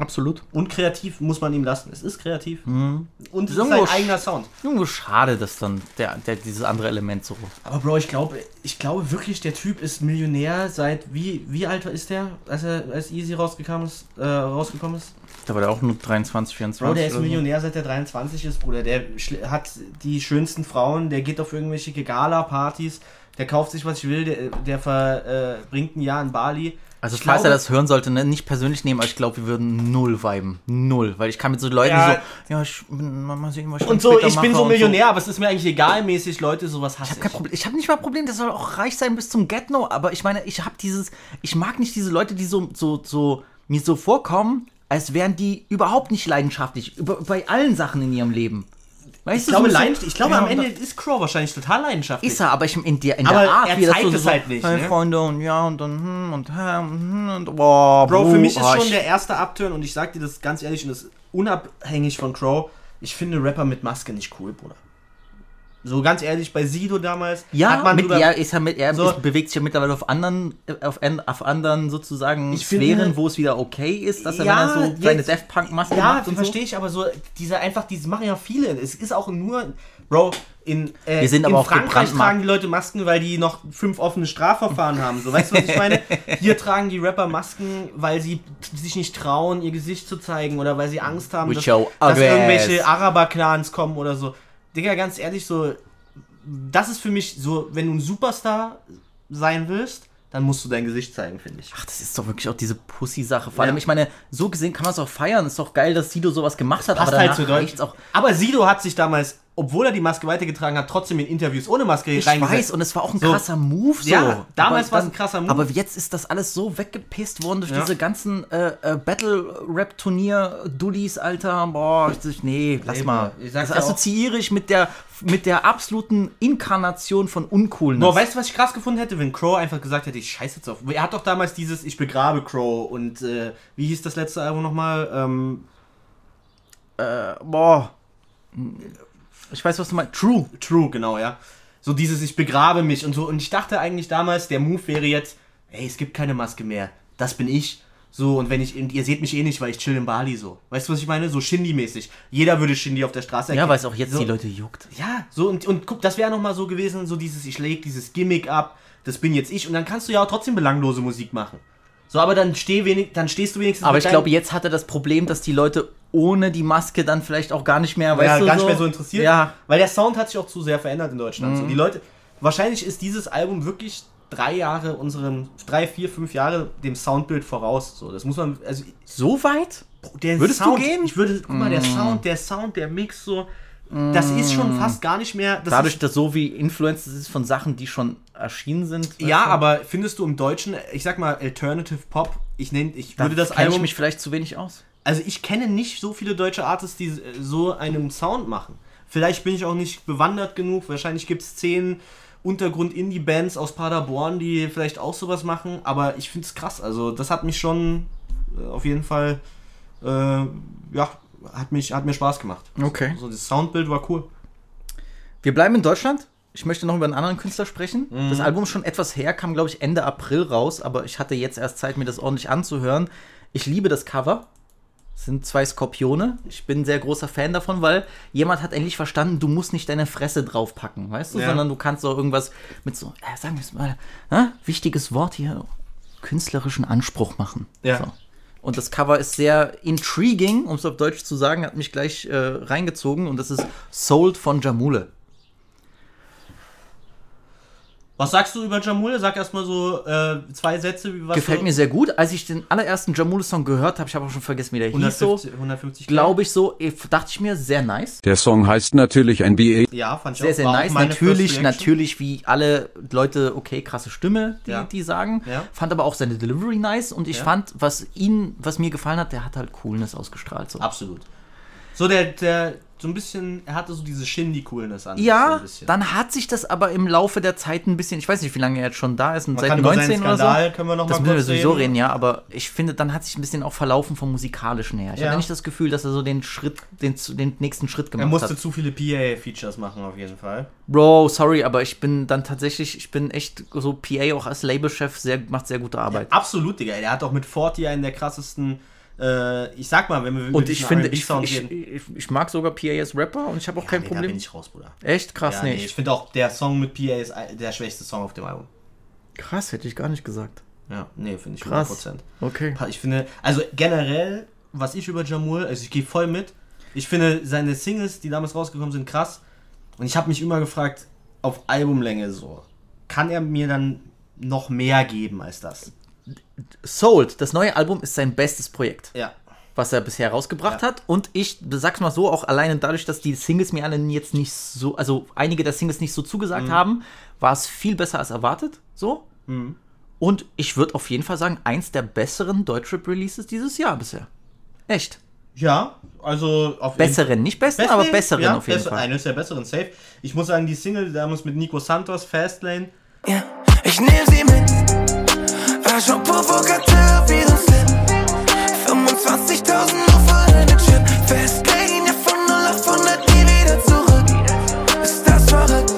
Absolut. Und kreativ muss man ihm lassen. Es ist kreativ. Und es ist Irgendwo sein eigener Sound. Irgendwo schade, dass dann der, der, dieses andere Element so. Aber Bro, ich glaube, ich glaube wirklich, der Typ ist Millionär seit wie wie alt ist der, als er als Easy rausgekommen ist, äh, rausgekommen ist? Da war der auch nur 23, 24. Bro, der ist oder so. Millionär seit er 23 ist, Bruder. Der hat die schönsten Frauen, der geht auf irgendwelche Gala-Partys, der kauft sich was ich will, der, der verbringt ein Jahr in Bali. Also Ich falls glaube- er das hören sollte, ne, nicht persönlich nehmen, aber ich glaube, wir würden null viben. Null. Weil ich kann mit so Leuten Ja. so, ja, ich bin, mal sehen, was ich Und so, ich bin so Millionär, aber es ist mir eigentlich egal mäßig, Leute, sowas hasse Ich habe kein Problem. Ich habe nicht mal ein Problem, der soll auch reich sein bis zum Get-No, aber ich meine, ich habe dieses, ich mag nicht diese Leute, die so, so, so, mir so vorkommen, als wären die überhaupt nicht leidenschaftlich, über, bei allen Sachen in ihrem Leben. Weißt Ich glaube, so- ich glaube Ja, am und Ende ist Crow wahrscheinlich total leidenschaftlich. Ist er, aber ich in der, in der Aber Art, er wie das zeigt so, es halt nicht, Hey, ne? Freunde und ja und dann hm, und hm, und boah, Bro, für mich ist schon der erste Upturn und ich sag dir das ganz ehrlich und das ist unabhängig von Crow. Ich finde Rapper mit Maske nicht cool, Bruder. So ganz ehrlich, bei Sido damals Ja, hat man mit, drüber- er, ist ja mit, er So. bewegt sich ja mittlerweile auf anderen, auf, an- auf anderen sozusagen Sphären, wo es wieder okay ist, dass er, Ja, wenn er so seine Death Ja, macht und so. verstehe ich, aber so, diese einfach, diese machen ja viele. Es ist auch nur, Bro, in, äh, Wir sind in aber auch Frankreich tragen die Leute Masken, weil die noch fünf offene Strafverfahren haben. So, weißt du, was ich meine? Hier tragen die Rapper Masken, weil sie sich nicht trauen, ihr Gesicht zu zeigen oder weil sie Angst haben, dass, dass irgendwelche. Araber-Clans kommen oder so. Digga, ganz ehrlich, so, das ist für mich so, wenn du ein Superstar sein willst, dann musst du dein Gesicht zeigen, finde ich. Ach, das ist doch wirklich auch diese Pussy-Sache. Vor allem, Ja. ich meine, so gesehen kann man es auch feiern. Ist doch geil, dass Sido sowas gemacht hat. passt aber halt zu Deutsch. auch. Aber Sido hat sich damals, obwohl er die Maske weitergetragen hat, trotzdem in Interviews ohne Maske Ich reingesetzt. weiß, und es war auch ein So. krasser Move. So. Ja, damals war's dann- ein krasser Move. Aber jetzt ist das alles so weggepisst worden durch Ja. diese ganzen äh, äh, Battle-Rap-Turnier-Dullis, Alter. Boah, ich, nee, lass Nee, mal. ich das assoziiere ich mit der, mit der absoluten Inkarnation von Uncoolness. Nur, weißt du, was ich krass gefunden hätte, wenn Crow einfach gesagt hätte, ich scheiße jetzt auf. Er hat doch damals dieses Ich begrabe Crow und äh, wie hieß das letzte Album nochmal? Ähm, Boah. Ich weiß, was du meinst. True. True, genau, ja. So dieses Ich begrabe mich und so. Und ich dachte eigentlich damals, der Move wäre jetzt, ey, es gibt keine Maske mehr. Das bin ich. So, und wenn ich, und ihr seht mich eh nicht, weil ich chill in Bali so. Weißt du, was ich meine? So Shindy-mäßig. Jeder würde Shindy auf der Straße Ja, erkennen. weil es auch jetzt so, die Leute juckt. Ja, so und, und guck, das wäre nochmal so gewesen, so dieses, ich leg dieses Gimmick ab, das bin jetzt ich und dann kannst du ja auch trotzdem belanglose Musik machen. So, aber dann steh wenig, dann stehst du wenigstens Aber ich glaube, jetzt hat er das Problem, dass die Leute ohne die Maske dann vielleicht auch gar nicht mehr, weißt ja, du, gar so, nicht mehr so interessiert. Ja, Mhm. Weil der Sound hat sich auch zu sehr verändert in Deutschland. So, die Leute, wahrscheinlich ist dieses Album wirklich drei Jahre unserem, drei, vier, fünf Jahre dem Soundbild voraus. So, das muss man, also so weit? der Würdest du Sound, gehen? Ich würde, guck mal, der Sound, der Sound, der Mix, so, das ist schon fast gar nicht mehr. Das Dadurch, ist, dass so wie Influenced ist von Sachen, die schon erschienen sind. ja, du? aber findest du im Deutschen, ich sag mal, Alternative Pop, ich nenne, ich da würde das kenn ich Album, mich vielleicht zu wenig aus. also ich kenne nicht so viele deutsche Artists, die äh, so einen Sound machen. Vielleicht bin ich auch nicht bewandert genug, wahrscheinlich gibt es zehn Untergrund-Indie-Bands aus Paderborn, die vielleicht auch sowas machen, aber ich finde es krass. Also das hat mich schon äh, auf jeden Fall, äh, ja, hat, mich, hat mir Spaß gemacht. Okay. So das Soundbild war cool. Wir bleiben in Deutschland. Ich möchte noch über einen anderen Künstler sprechen. Mhm. Das Album ist schon etwas her, kam, glaube ich, Ende April raus, aber ich hatte jetzt erst Zeit, mir das ordentlich anzuhören. Ich liebe das Cover. Es sind zwei Skorpione. Ich bin ein sehr großer Fan davon, weil jemand hat endlich verstanden, du musst nicht deine Fresse draufpacken, weißt du, Ja. sondern du kannst auch irgendwas mit so, äh, sagen wir es mal, ne? wichtiges Wort hier, künstlerischen Anspruch machen. Ja. So. Und das Cover ist sehr intriguing, um es auf Deutsch zu sagen, hat mich gleich äh, reingezogen und das ist Sold von Jamule. Was sagst du über Jamule? Sag erstmal so äh, zwei Sätze. wie- Was Gefällt so mir sehr gut. Als ich den allerersten Jamule-Song gehört habe, ich habe auch schon vergessen, wie der hieß 150, so, 150 glaube ich so, eh, dachte ich mir, sehr nice. Der Song heißt natürlich NBA. Ja, fand ich Sehr, auch. sehr nice. Natürlich, natürlich, wie alle Leute, okay, krasse Stimme, die, Ja. die sagen. Ja. Fand aber auch seine Delivery nice und ich Ja. fand, was ihn, was mir gefallen hat, der hat halt Coolness ausgestrahlt. So. Absolut. So der, der, so ein bisschen, er hatte so diese Shindy-Coolness an. so Ja, ein bisschen. dann hat sich das aber im Laufe der Zeit ein bisschen, ich weiß nicht, wie lange er jetzt schon da ist, und Man seit kann über 19 seinen oder so. Können wir noch das mal müssen wir sowieso reden. reden, ja, aber ich finde, dann hat sich ein bisschen auch verlaufen vom musikalischen her. Ich Ja. hatte nicht das Gefühl, dass er so den Schritt, den, den nächsten Schritt er gemacht musste hat. zu viele PA-Features machen, auf jeden Fall. Bro, sorry, aber ich bin dann tatsächlich, ich bin echt so PA auch als Labelchef, sehr, macht sehr gute Arbeit. Absolut, Digga. Er hat auch mit 40 einen der krassesten, äh, ich sag mal, wenn wir und ich finde, ich, ich, ich, ich mag sogar PA als Rapper und ich habe auch kein Nee, Da Problem. bin ich raus, Bruder. Echt krass, Ja, nee. nee, ich finde auch, der Song mit PA ist ein- der schwächste Song auf dem Album. krass, hätte ich gar nicht gesagt. Ja, nee, finde ich Krass. 100%. Okay. Ich finde, also generell, was ich über Jamul, also ich gehe voll mit. Ich finde seine Singles, die damals rausgekommen sind, krass. Und ich habe mich immer gefragt, auf Albumlänge so, kann er mir dann noch mehr geben als das? Sold, das neue Album ist sein bestes Projekt. Ja. was er bisher rausgebracht Ja. hat. Und ich sag's mal so, auch alleine dadurch, dass die Singles mir alle jetzt nicht so, also einige der Singles nicht so zugesagt Mhm. haben, war es viel besser als erwartet. So. Und ich würde auf jeden Fall sagen, eins der besseren Deutschrap-Releases dieses Jahr bisher. Echt. Ja, also auf Besseren, nicht besten, Besseren, aber besseren ja, auf jeden besser- Fall. Eines der besseren, safe. Ich muss sagen, die Single damals mit Nico Santos, Fastlane, Ja, ich nehm sie mit. Arsch und provokativ wie ein Slim 25.000 nur für deine Chip Festlegen ja von 0 auf 100 nie wieder zurück Ist das verrückt?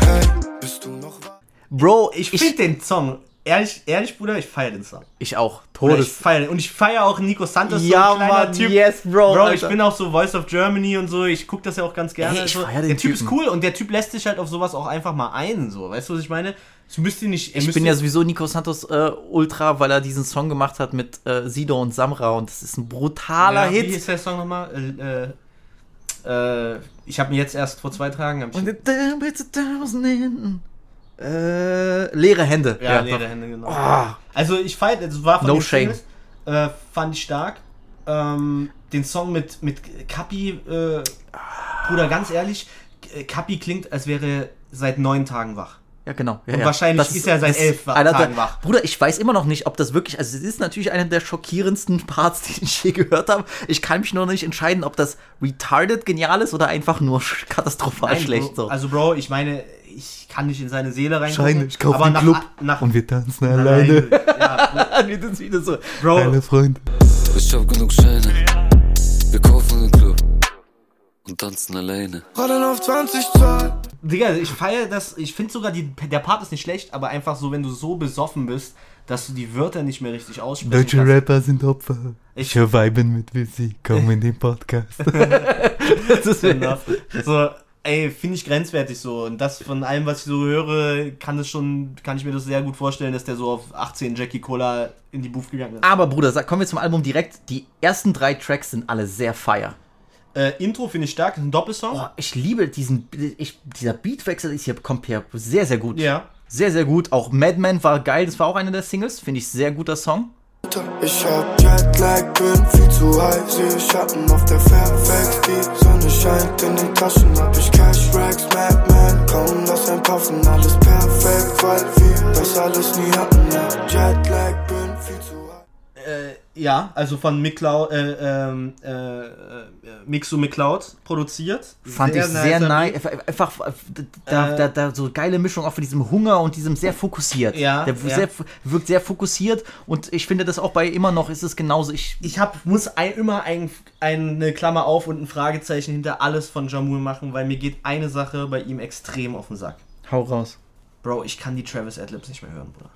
Hey, bist du noch wach? Bro, ich, ich find den Song Ehrlich, ehrlich, Bruder, ich feiere den Song. Ich auch. Todes. Ich feier, und ich feiere auch Nico Santos, ja, so ein kleiner Mann, Typ. Yes, Bro. Bro, Alter. ich bin auch so Voice of Germany und so. Ich gucke das ja auch ganz gerne. Ey, ich also, feier den der Typ ist cool und der Typ lässt sich halt auf sowas auch einfach mal ein, so. Weißt du, was ich meine? Es müsste nicht. er Ich bin ja sowieso Nico Santos äh, Ultra, weil er diesen Song gemacht hat mit äh, Sido und Samra und das ist ein brutaler ja, Wie Hit. ist der Song nochmal? Äh, äh, ich habe ihn jetzt erst vor zwei Tagen. Äh, leere Hände. Ja, doch. leere Hände, genau. Ah. Also ich feiert, es war von No shame. Singles, äh, fand ich stark. Ähm, den Song mit, mit Kapi, äh, Bruder, ganz ehrlich, Kapi klingt, als wäre er seit neun Tagen wach. Ja, genau. Ja, Und ja. wahrscheinlich ist er seit das elf Tagen der, wach. Bruder, ich weiß immer noch nicht, ob das wirklich, also es ist natürlich einer der schockierendsten Parts, die ich je gehört habe. Ich kann mich noch nicht entscheiden, ob das retarded genial ist oder einfach nur katastrophal Nein, schlecht. Bro, So. Also Bro, ich meine, ich kann nicht in seine Seele reingucken. Scheine, ich kaufe aber einen nach, Club nach, und wir tanzen alleine. alleine. Ja, Wie das wieder so. Bro, Meine Freunde. Ich hab genug Scheine. Wir kaufen einen Club und tanzen alleine. Rollen auf 20 Zoll. Digga, ich feiere das, ich finde sogar, die, der Part ist nicht schlecht, aber einfach so, wenn du so besoffen bist, dass du die Wörter nicht mehr richtig aussprechen Deutsche kannst. Rapper sind Opfer. Ich- Ich höre Weiben mit Wissi. Komm in den Podcast. das ist Genau. So, ey, finde ich grenzwertig so. Und das von allem, was ich so höre, kann das schon, kann ich mir das sehr gut vorstellen, dass der so auf 18 Jackie Cola in die Booth gegangen ist. Aber Bruder, sag, kommen wir zum Album direkt. Die ersten drei Tracks sind alle sehr fire. Äh, Intro finde ich stark, ist ein Doppelsong. Boah, ich liebe diesen, ich, dieser Beatwechsel ist hier, kommt hier sehr, sehr gut. Ja. Sehr, sehr gut. Auch Madman war geil, das war auch einer der Singles. Finde ich sehr guter Song. Ich hab Jetlag, bin viel zu high, sehe Schatten auf der Fairfax, die Sonne scheint in den Taschen, hab ich Cash Racks, Madman, kaum lass ein Puffen, alles perfekt, weil wir das alles nie hatten, ja. Jetlag, bin ja, also von McCloud, äh, ähm, äh, äh, Mixo McCloud produziert. Fand ich sehr nice. Einfach da, Äh, da, da so geile Mischung auch von diesem Hunger und diesem sehr fokussiert. Ja, Der ja. Sehr, wirkt sehr fokussiert und ich finde das auch bei immer noch ist es genauso. Ich, Ich hab, muss ein, immer ein, eine Klammer auf und ein Fragezeichen hinter alles von Jamul machen, weil mir geht eine Sache bei ihm extrem auf den Sack. hau raus. Bro, ich kann die Travis Adlibs nicht mehr hören, Bruder.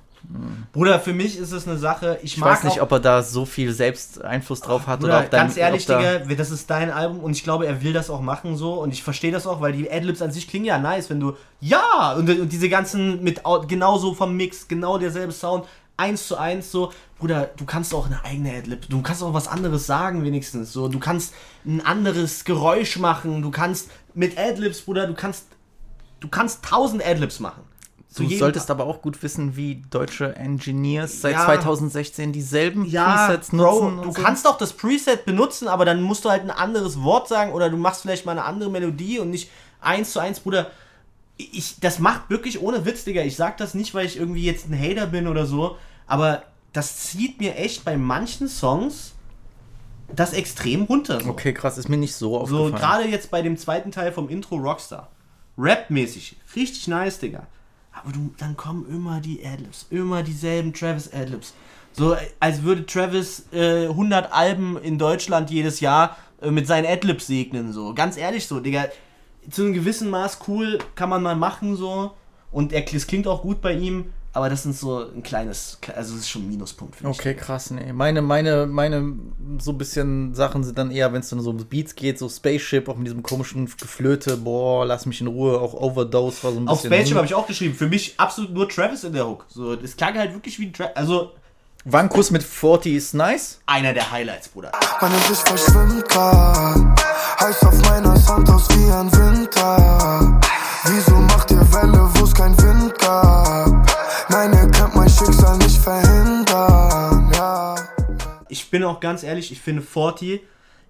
Bruder, für mich ist es eine Sache, ich, Ich mag weiß nicht, auch, ob er da so viel selbst Einfluss drauf hat Bruder, oder ob dein, ganz ehrlich, ob da, Digga, das ist dein Album und ich glaube, er will das auch machen so und ich verstehe das auch, weil die Adlibs an sich klingen ja nice, wenn du ja! Und, und diese ganzen mit au- genauso vom Mix, genau derselbe Sound, eins zu eins so, Bruder, du kannst auch eine eigene Adlib, du kannst auch was anderes sagen wenigstens so, du kannst ein anderes Geräusch machen, du kannst mit Adlibs, Bruder, du kannst du kannst tausend Adlibs machen. Du solltest aber auch gut wissen, wie deutsche Engineers seit Ja. 2016 dieselben ja, Presets Bro, nutzen. du und so. kannst auch das Preset benutzen, aber dann musst du halt ein anderes Wort sagen oder du machst vielleicht mal eine andere Melodie und nicht eins zu eins, Bruder. Ich, das macht wirklich ohne Witz, Digga. Ich sag das nicht, weil ich irgendwie jetzt ein Hater bin oder so, aber das zieht mir echt bei manchen Songs das extrem runter. So, Okay, krass, ist mir nicht so so aufgefallen. gerade jetzt bei dem zweiten Teil vom Intro Rockstar. Rap-mäßig. Richtig nice, Digga. Aber du, dann kommen immer die Adlibs. Immer dieselben Travis Adlibs. So, als würde Travis äh, 100 Alben in Deutschland jedes Jahr äh, mit seinen Adlibs segnen. So, ganz ehrlich so, Digga. Zu einem gewissen Maß cool kann man mal machen so. Und es klingt auch gut bei ihm. Aber das sind so ein kleines, also das ist schon ein Minuspunkt für mich. Okay, krass, nee. Meine, meine, meine so ein bisschen Sachen sind dann eher, wenn es dann so um Beats geht, so Spaceship, auch mit diesem komischen Geflöte, boah, lass mich in Ruhe, auch Overdose war so ein bisschen. Auf Spaceship habe ich auch geschrieben. Für mich absolut nur Travis in der Hook. So, das klang halt wirklich wie Travis. Also, Wankus mit 40 ist nice. einer der Highlights, Bruder. Meine Sicht verschwimmt grad. Heiß auf meiner Sandhaus wie ein Winter. Wieso macht ihr Welle, wo's kein Wind gab? Nein, ihr könnt mein Schicksal nicht verhindern. Ja. Ich bin auch ganz ehrlich, ich finde 40.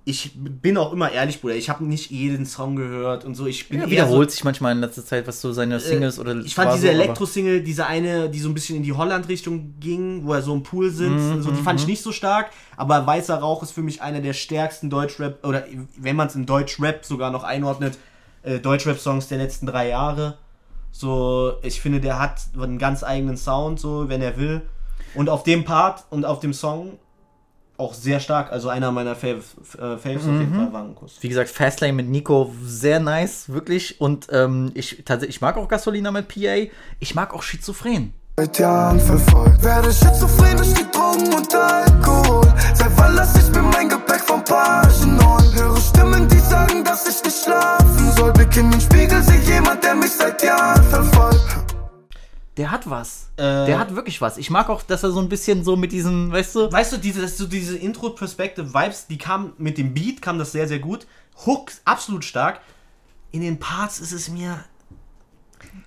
Ich bin auch immer ehrlich, Bruder. Ich habe nicht jeden Song gehört und so. Ich bin Ja, wiederholt so, sich manchmal in letzter Zeit, was so seine Singles oder Ich fand diese so, Elektro-Single, diese eine, die so ein bisschen in die Holland-Richtung ging, wo er so im Pool sitzt, Mhm, und so, die fand ich nicht so stark. Aber Weißer Rauch ist für mich einer der stärksten Deutschrap, oder wenn man es in Deutschrap sogar noch einordnet, äh, Deutschrap-Songs der letzten drei Jahre. So, ich finde, der hat einen ganz eigenen Sound, so, wenn er will. Und auf dem Part und auf dem Song auch sehr stark. Also einer meiner Faves, äh, Faves auf jeden Fall war ein Kuss. Wie gesagt, Fastlane mit Nico, sehr nice, wirklich. Und ähm, ich, tatsächlich, ich mag auch Gasolina mit PA. Ich mag auch Schizophren. Seit Jahren verfolgt. Werde schizophren durch die Drogen und Alkohol. Seit wann lass ich mir mein Gepäck vom Pagen holen? Höre Stimmen, die sagen, dass ich nicht schlafen soll. Blick in den Spiegel, sehe jemand, der mich seit Jahren verfolgt. Der hat was. Äh, Der hat wirklich was. Ich mag auch, dass er so ein bisschen so mit diesen, weißt du, Weißt du, diese, so diese Intro-Perspective-Vibes, die kamen mit dem Beat, kam das sehr, sehr gut. Hook, absolut stark. In den Parts ist es mir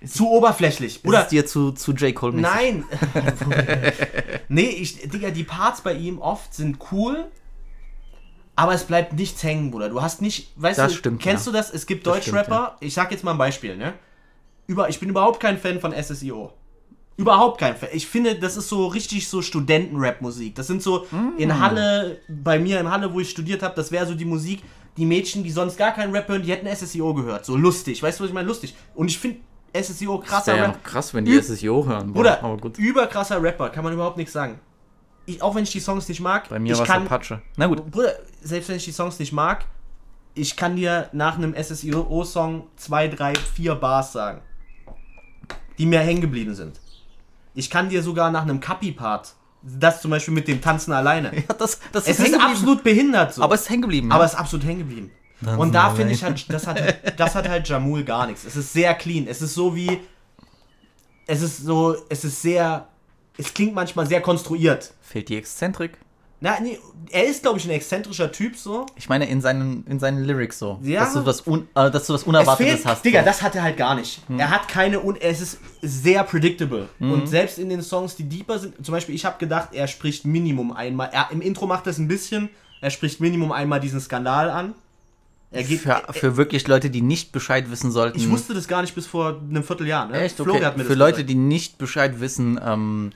zu oberflächlich. ist es dir zu, zu J. Cole -mäßig. Nein. nee, ich, Digga, die Parts bei ihm oft sind cool, aber es bleibt nichts hängen, Bruder. Du hast nicht, weißt Das du, stimmt, kennst ja. du das? Es gibt Das Deutschrapper, ich sag jetzt mal ein Beispiel, ne? Über, ich bin überhaupt kein Fan von SSIO. Überhaupt kein Fan. Ich finde, das ist so richtig so Studenten-Rap-Musik. Das sind so Mm. in Halle, bei mir in Halle, wo ich studiert habe, das wäre so die Musik, die Mädchen, die sonst gar keinen Rap hören, die hätten SSIO gehört. So lustig. Weißt du, was ich meine? Lustig. Und ich finde SSIO Das krasser wäre ja Rap. krass, wenn die Üb- SSIO hören. Boah, gut. überkrasser Rapper, kann man überhaupt nichts sagen. Ich, auch wenn ich die Songs nicht mag, Bei mir ich war es kann, Apache. Na gut. Bruder, selbst wenn ich die Songs nicht mag, ich kann dir nach einem SSIO-Song zwei, drei, vier Bars sagen, die mir hängen geblieben sind. Ich kann dir sogar nach einem Kapi-Part, das zum Beispiel mit dem Tanzen alleine. Ja, das, das Es ist geblieben. absolut behindert so. Aber es ist hängen geblieben. Aber ja. es ist absolut hängen geblieben. Tanzen Und da finde ich halt, das hat, das hat halt Jamul gar nichts. Es ist sehr clean. Es ist so wie, es ist so, es ist sehr, es klingt manchmal sehr konstruiert. Fehlt die Exzentrik. Na, nee, er ist, glaube ich, ein exzentrischer Typ so. Ich meine, in seinen, in seinen Lyrics so. Ja. Dass, du was un, äh, dass du was Es Unerwartetes fehlt, hast. Digga, so. das hat er halt gar nicht. Er hat keine, und es ist sehr predictable. Und selbst in den Songs, die deeper sind, zum Beispiel, ich habe gedacht, er spricht Minimum einmal, er, im Intro macht er es ein bisschen, er spricht Minimum einmal diesen Skandal an. Er geht, für, für wirklich Leute, die nicht Bescheid wissen sollten. ich wusste das gar nicht bis vor einem Vierteljahr, ne? Echt? Okay. Für das Leute, gesagt. die nicht Bescheid wissen, ähm,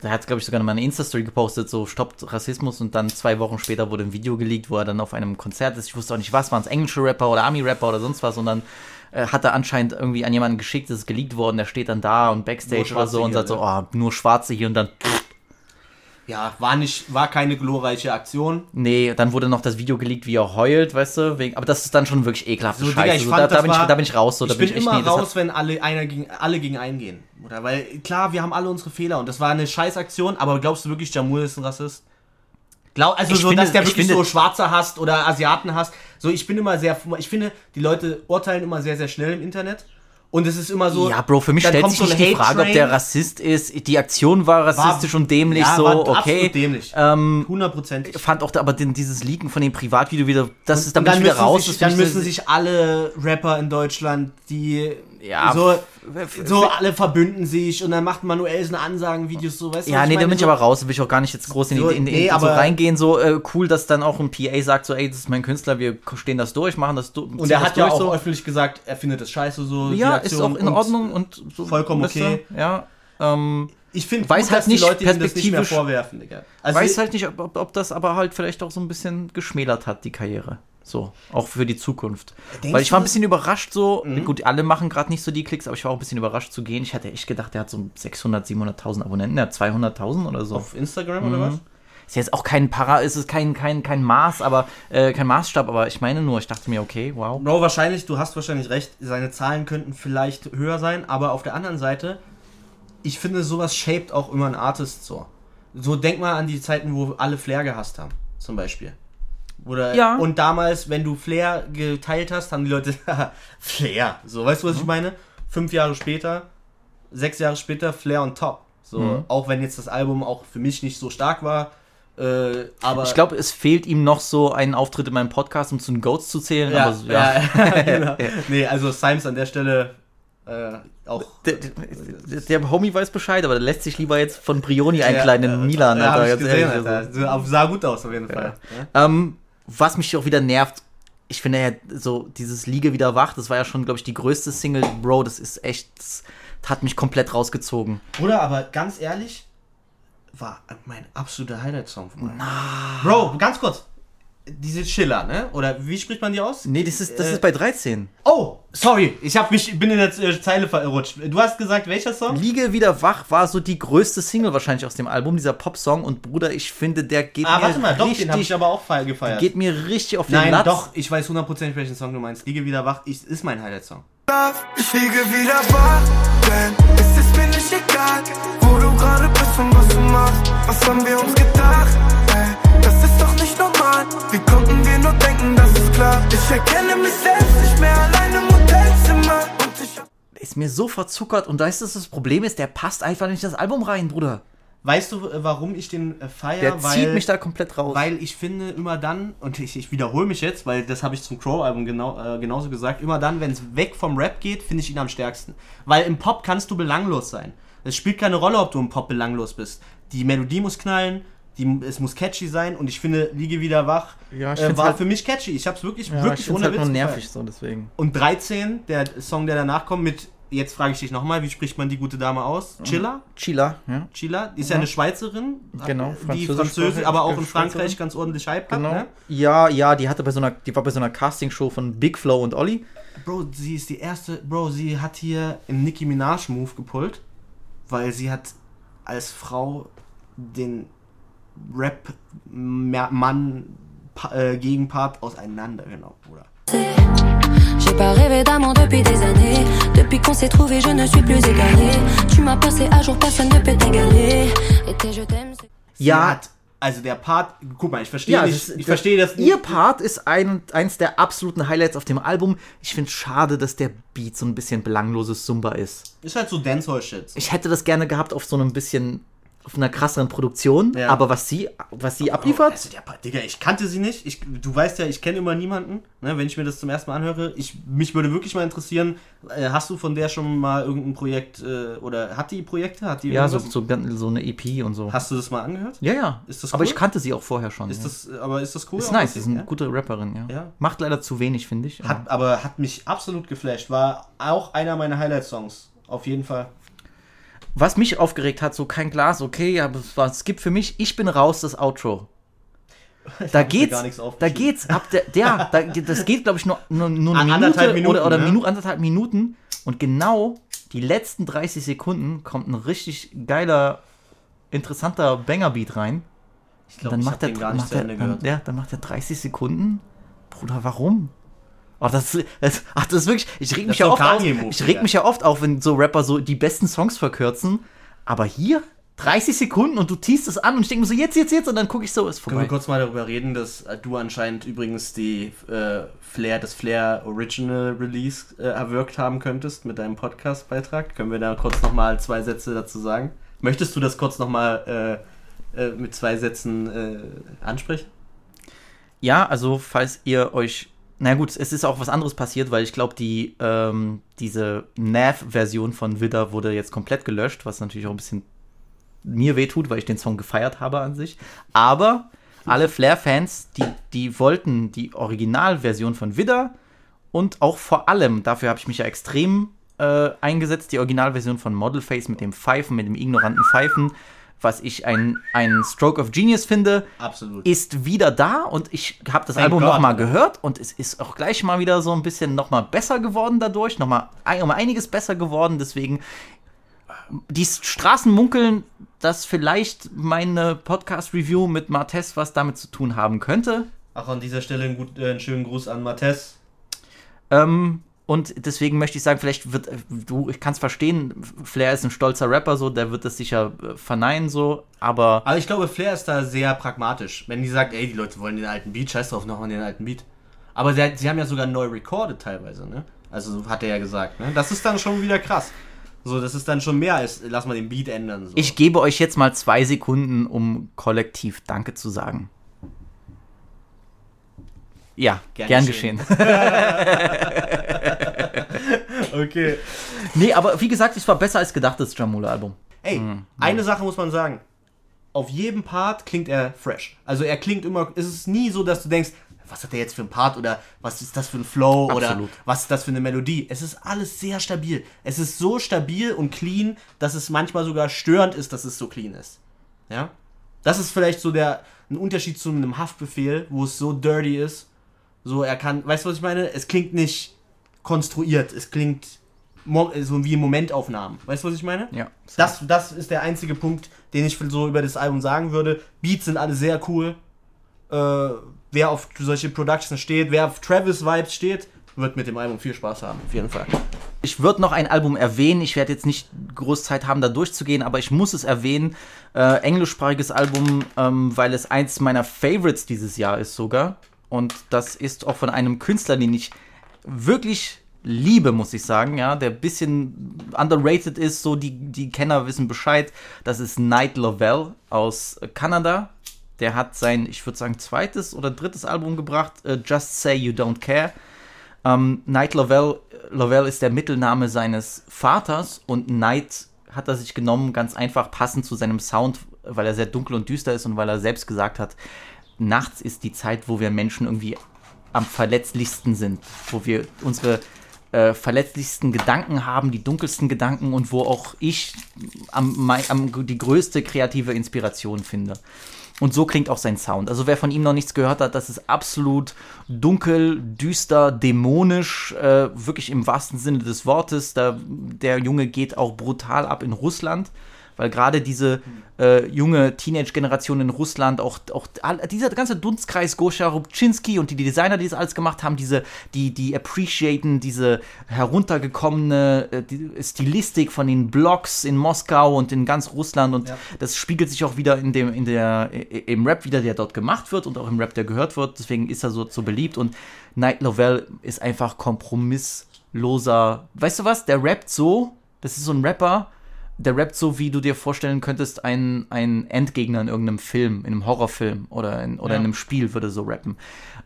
da hat glaube ich, sogar mal eine Insta-Story gepostet, so stoppt Rassismus. Und dann zwei Wochen später wurde ein Video geleakt, wo er dann auf einem Konzert ist. Ich wusste auch nicht was, waren es englische Rapper oder Army-Rapper oder sonst was? Und dann äh, hat er anscheinend irgendwie an jemanden geschickt, das ist geleakt worden, der steht dann da und Backstage oder so und sagt so, oh, nur Schwarze hier. Und dann, Ja, war nicht, war keine glorreiche Aktion. nee, dann wurde noch das Video geleakt, wie er heult, weißt du, wegen, aber das ist dann schon wirklich ekelhafte So, Scheiße. Digga, ich so, fand, da, da, bin ich, war- da bin ich raus, so, da ich bin ich immer hat- raus, wenn alle einer gegen alle gegen einen gehen. Oder weil klar, wir haben alle unsere Fehler und das war eine Scheißaktion, aber glaubst du wirklich, Jamul ist ein Rassist? Glaub, also Ich so, finde- dass der ich wirklich finde- so Schwarze hasst oder Asiaten hasst. So, ich bin immer sehr, ich finde, die Leute urteilen immer sehr, sehr schnell im Internet. Und es ist immer so. Ja, Bro, für mich dann stellt sich so nicht die Frage, ob der Rassist ist. Die Aktion war rassistisch und dämlich, ja, so, war okay. Absolut dämlich. Ähm, Hundertprozentig. fand auch, aber den, dieses Leaken von dem Privatvideo wieder, das ist dann, Und bin dann ich wieder müssen, raus. sich, dann müssen sich alle Rapper in Deutschland, die Ja, so, so alle verbünden sich und dann macht Manuel so eine Ansagenvideos so, weißt du? Ja, nee, da bin ich so, aber raus, da will ich auch gar nicht jetzt groß in, die, So, in, in, nee, so aber- reingehen. So äh, cool, dass dann auch ein PA sagt, so, ey, das ist mein Künstler, wir stehen das durch, machen das durch. Und er hat ja auch öffentlich gesagt, er findet es scheiße so. die Ja, ist auch in Ordnung und so. vollkommen okay. Ja, ähm, Ich finde, Weiß gut, halt dass die nicht Leute ihm das nicht mehr perspektivisch- vorwerfen, Digga. Also weiß halt nicht, ob, ob das aber halt vielleicht auch so ein bisschen geschmälert hat, die Karriere. So, auch für die Zukunft. Denkst Weil ich war ein bisschen überrascht, so, Mhm. gut, alle machen gerade nicht so die Klicks, aber ich war auch ein bisschen überrascht zu gehen. Ich hatte echt gedacht, der hat so 600, 700.000 Abonnenten, der hat 200.000 oder so. auf Instagram oder was? Ist jetzt auch kein Para, ist es kein, kein, kein Maß, aber äh, kein Maßstab, aber ich meine nur, ich dachte mir, okay, wow. Bro, wahrscheinlich, du hast wahrscheinlich recht, seine Zahlen könnten vielleicht höher sein, aber auf der anderen Seite, ich finde, sowas shaped auch immer einen Artist so. So denk mal an die Zeiten, wo alle Flair gehasst haben, zum Beispiel. Oder, Ja. Und damals, wenn du Flair geteilt hast, haben die Leute, Flair, so, weißt du, was ich Mhm. meine? Fünf Jahre später, sechs Jahre später, Flair on top. So, Mhm. auch wenn jetzt das Album auch für mich nicht so stark war, äh, aber... Ich glaube, es fehlt ihm noch so einen Auftritt in meinem Podcast, um zu den Goats zu zählen, ja, so, ja. ja. genau. Nee, also Symes an der Stelle äh, auch. Der, der, der Homie weiß Bescheid, aber der lässt sich lieber jetzt von Brioni einkleiden in Milan, ja, Alter. hab ich gesehen, also. Alter. So, Sah gut aus auf jeden Fall. Ja. Ähm, was mich auch wieder nervt, ich finde ja so dieses Liege wieder wach, das war ja schon, glaube ich, die größte Single, Bro, das ist echt, das hat mich komplett rausgezogen. Bruder, aber ganz ehrlich, war mein absoluter Highlight-Song von meinem. Bro, ganz kurz. Diese Chiller, ne? Oder wie spricht man die aus? Nee, das ist, das Äh, ist bei 13. Oh, sorry, ich hab mich, bin in der äh, Zeile verrutscht. Du hast gesagt, welcher Song? Liege wieder wach war so die größte Single wahrscheinlich aus dem Album, dieser Popsong. Und Bruder, ich finde, der geht Ah, mir warte mal, doch, richtig, den habe ich aber auch feier gefeiert. geht mir richtig auf den Nein, Latz. doch, ich weiß hundertprozentig, welchen Song du meinst. Liege wieder wach, ich, ist mein Highlight-Song. Ich liege wieder wach, denn es ist mir nicht egal, wo du gerade bist und was du machst. Was haben wir uns gedacht? Nur denken, das ist klar? Ich erkenne mich selbst nicht mehr allein im Hotelzimmer. Und ich Ist mir so verzuckert. Und weißt du, was das Problem ist? Der passt einfach nicht in das Album rein, Bruder. Weißt du, äh, warum ich den äh, feier? Der weil, zieht mich da komplett raus. Weil ich finde, immer dann, und ich, ich wiederhole mich jetzt, weil das habe ich zum Crow-Album genau, äh, genauso gesagt, immer dann, wenn es weg vom Rap geht, finde ich ihn am stärksten. Weil im Pop kannst du belanglos sein. Es spielt keine Rolle, ob du im Pop belanglos bist. Die Melodie muss knallen, die, es muss catchy sein und ich finde, Liege wieder wach Ja, äh, war halt- für mich catchy. Ich habe es wirklich, ja, wirklich ich ohne halt Witz nur nervig so, deswegen. Und 13, der Song, der danach kommt mit, jetzt frage ich dich nochmal, wie spricht man die gute Dame aus? Chilla? Chila, ja. Chila, die ist ja eine Schweizerin, Genau, die französisch- Französin, aber auch in. Frankreich ganz ordentlich Hype Genau. hat, ne? Ja, ja, die hatte bei so einer, die war bei so einer Castingshow von Big Flow und Olli. Bro, sie ist die erste, Bro, sie hat hier im Nicki Minaj Move gepullt, weil sie hat als Frau den Rap Mann Pa- äh, Gegenpart auseinandergenommen, Bruder. J'ai pas rêvé d'amant depuis des années. Depuis qu'on s'est trouvé, je ne suis plus égaré. Tu m'as passé à jour, personne ne peut t'égaler. Et je t'aime, Ja. also der Part, guck mal, ich verstehe Ja, nicht, das- ich verstehe das Ihr Part ist ein, eins der absoluten Highlights auf dem Album. Ich finde schade, dass der Beat so ein bisschen belangloses Zumba ist. Ist halt so Dancehall-Shit. Ich hätte das gerne gehabt auf so einem bisschen, auf einer krasseren Produktion. Ja. Aber was sie, was sie abliefert, Also der Digga, ich kannte sie nicht. Ich, du weißt ja, ich kenne immer niemanden, ne, wenn ich mir das zum ersten Mal anhöre. Ich, mich würde wirklich mal interessieren, äh, hast du von der schon mal irgendein Projekt, äh, oder hat die Projekte? Hat die ja, so, so, so eine EP und so. Hast du das mal angehört? ja, ja. Ist das Aber cool? ich kannte sie auch vorher schon. Ist ja. das, äh, aber ist das cool? ist nice, was ist sie- eine ja? gute Rapperin, ja. Ja. Macht leider zu wenig, finde ich. Hat, aber hat mich absolut geflasht. War auch einer meiner Highlight-Songs. Auf jeden Fall. Was mich aufgeregt hat, so kein Glas, okay, aber es gibt für mich, ich bin raus, das Outro. Da geht's, da geht's ab der, der da, das geht glaube ich nur, nur, nur eine An- Minute anderthalb Minuten, oder, oder ne? Minu, anderthalb Minuten und genau die letzten 30 Sekunden kommt ein richtig geiler, interessanter Banger-Beat rein. Ich glaube, dann ich macht hab er, den gar nicht macht zu Ende dann, gehört. ja, dann macht er 30 Sekunden. Bruder, warum? Oh, das, das, ach, das ist wirklich, ich reg mich ja oft auf, ich reg mich ja oft auf, wenn so Rapper so die besten Songs verkürzen, aber hier 30 Sekunden und du tiest es an und ich denke mir so, jetzt, jetzt, jetzt und dann gucke ich so, ist Können wir vorbei. kurz mal darüber reden, dass äh, du anscheinend übrigens die äh, Flair, das Flair Original Release äh, erwirkt haben könntest mit deinem Podcast-Beitrag? Können wir da kurz nochmal zwei Sätze dazu sagen? Möchtest du das kurz nochmal äh, äh, mit zwei Sätzen äh, ansprechen? Ja, also falls ihr euch, na gut, es ist auch was anderes passiert, weil ich glaube, die, ähm, diese Nav-Version von Widder wurde jetzt komplett gelöscht, was natürlich auch ein bisschen mir wehtut, weil ich den Song gefeiert habe an sich. Aber alle Flair-Fans, die, die wollten die Originalversion von Widder und auch vor allem, dafür habe ich mich ja extrem äh, eingesetzt, die Originalversion von Model Face mit dem Pfeifen, mit dem ignoranten Pfeifen, was ich ein, ein Stroke of Genius finde, Absolut. ist wieder da und ich habe das Thank Album God, noch mal Alter. gehört und es ist auch gleich mal wieder so ein bisschen noch mal besser geworden dadurch, noch mal ein- um einiges besser geworden, deswegen die Straßen munkeln, dass vielleicht meine Podcast-Review mit Martes was damit zu tun haben könnte. Auch an dieser Stelle einen, gut, äh, einen schönen Gruß an Mattes. Ähm, und deswegen möchte ich sagen, vielleicht wird, äh, du, ich kann es verstehen, Flair ist ein stolzer Rapper, so, der wird das sicher äh, verneinen, so, aber Aber ich glaube, Flair ist da sehr pragmatisch. Wenn die sagt, ey, die Leute wollen den alten Beat, scheiß drauf, nochmal den alten Beat. Aber sie, sie haben ja sogar neu recorded teilweise, ne? Also hat er ja gesagt, ne? Das ist dann schon wieder krass. So, das ist dann schon mehr als, lass mal den Beat ändern. So. ich gebe euch jetzt mal zwei Sekunden, um kollektiv Danke zu sagen. Ja, Gern gern, geschehen. geschehen. okay. nee, aber wie gesagt, es war besser als gedacht, das Jamula-Album. Ey, eine Sache muss man sagen. Auf jedem Part klingt er fresh. Also er klingt immer, es ist nie so, dass du denkst, was hat er jetzt für ein Part oder was ist das für ein Flow oder Absolut. was ist das für eine Melodie. Es ist alles sehr stabil. Es ist so stabil und clean, dass es manchmal sogar störend ist, dass es so clean ist. Ja? Das ist vielleicht so der ein Unterschied zu einem Haftbefehl, wo es so dirty ist. So, er kann, weißt du, was ich meine? Es klingt nicht konstruiert, es klingt so wie Momentaufnahmen. Weißt du, was ich meine? Ja. Das, das ist der einzige Punkt, den ich so über das Album sagen würde. Beats sind alle sehr cool. Äh, wer auf solche Productions steht, wer auf Travis-Vibes steht, wird mit dem Album viel Spaß haben, auf jeden Fall. Ich würde noch ein Album erwähnen. Ich werde jetzt nicht groß Zeit haben, da durchzugehen, aber ich muss es erwähnen. Äh, englischsprachiges Album, ähm, weil es eins meiner Favorites dieses Jahr ist sogar. Und das ist auch von einem Künstler, den ich wirklich liebe, muss ich sagen, ja, der ein bisschen underrated ist, so die, die Kenner wissen Bescheid. Das ist Night Lovell aus Kanada. Der hat sein, ich würde sagen, zweites oder drittes Album gebracht, äh, Just Say You Don't Care. Ähm, Night Lovell, Lovell ist der Mittelname seines Vaters und Night hat er sich genommen, ganz einfach passend zu seinem Sound, weil er sehr dunkel und düster ist und weil er selbst gesagt hat, nachts ist die Zeit, wo wir Menschen irgendwie am verletzlichsten sind, wo wir unsere äh, verletzlichsten Gedanken haben, die dunkelsten Gedanken und wo auch ich am, mei- am, die größte kreative Inspiration finde. Und so klingt auch sein Sound. Also wer von ihm noch nichts gehört hat, das ist absolut dunkel, düster, dämonisch, äh, wirklich im wahrsten Sinne des Wortes. Da, der Junge geht auch brutal ab in Russland, weil gerade diese äh, junge Teenage-Generation in Russland, auch, auch dieser ganze Dunstkreis Goscha Rubczynski und die Designer, die das alles gemacht haben, diese, die, die appreciaten diese heruntergekommene äh, die Stilistik von den Blogs in Moskau und in ganz Russland und Ja. das spiegelt sich auch wieder in dem, in der, im Rap wieder, der dort gemacht wird und auch im Rap, der gehört wird. Deswegen ist er so, so beliebt und Night Lovell ist einfach kompromissloser. Weißt du was? Der rappt so, das ist so ein Rapper, der rappt so, wie du dir vorstellen könntest, ein, ein Endgegner in irgendeinem Film, in einem Horrorfilm oder in, oder Ja. in einem Spiel würde so rappen.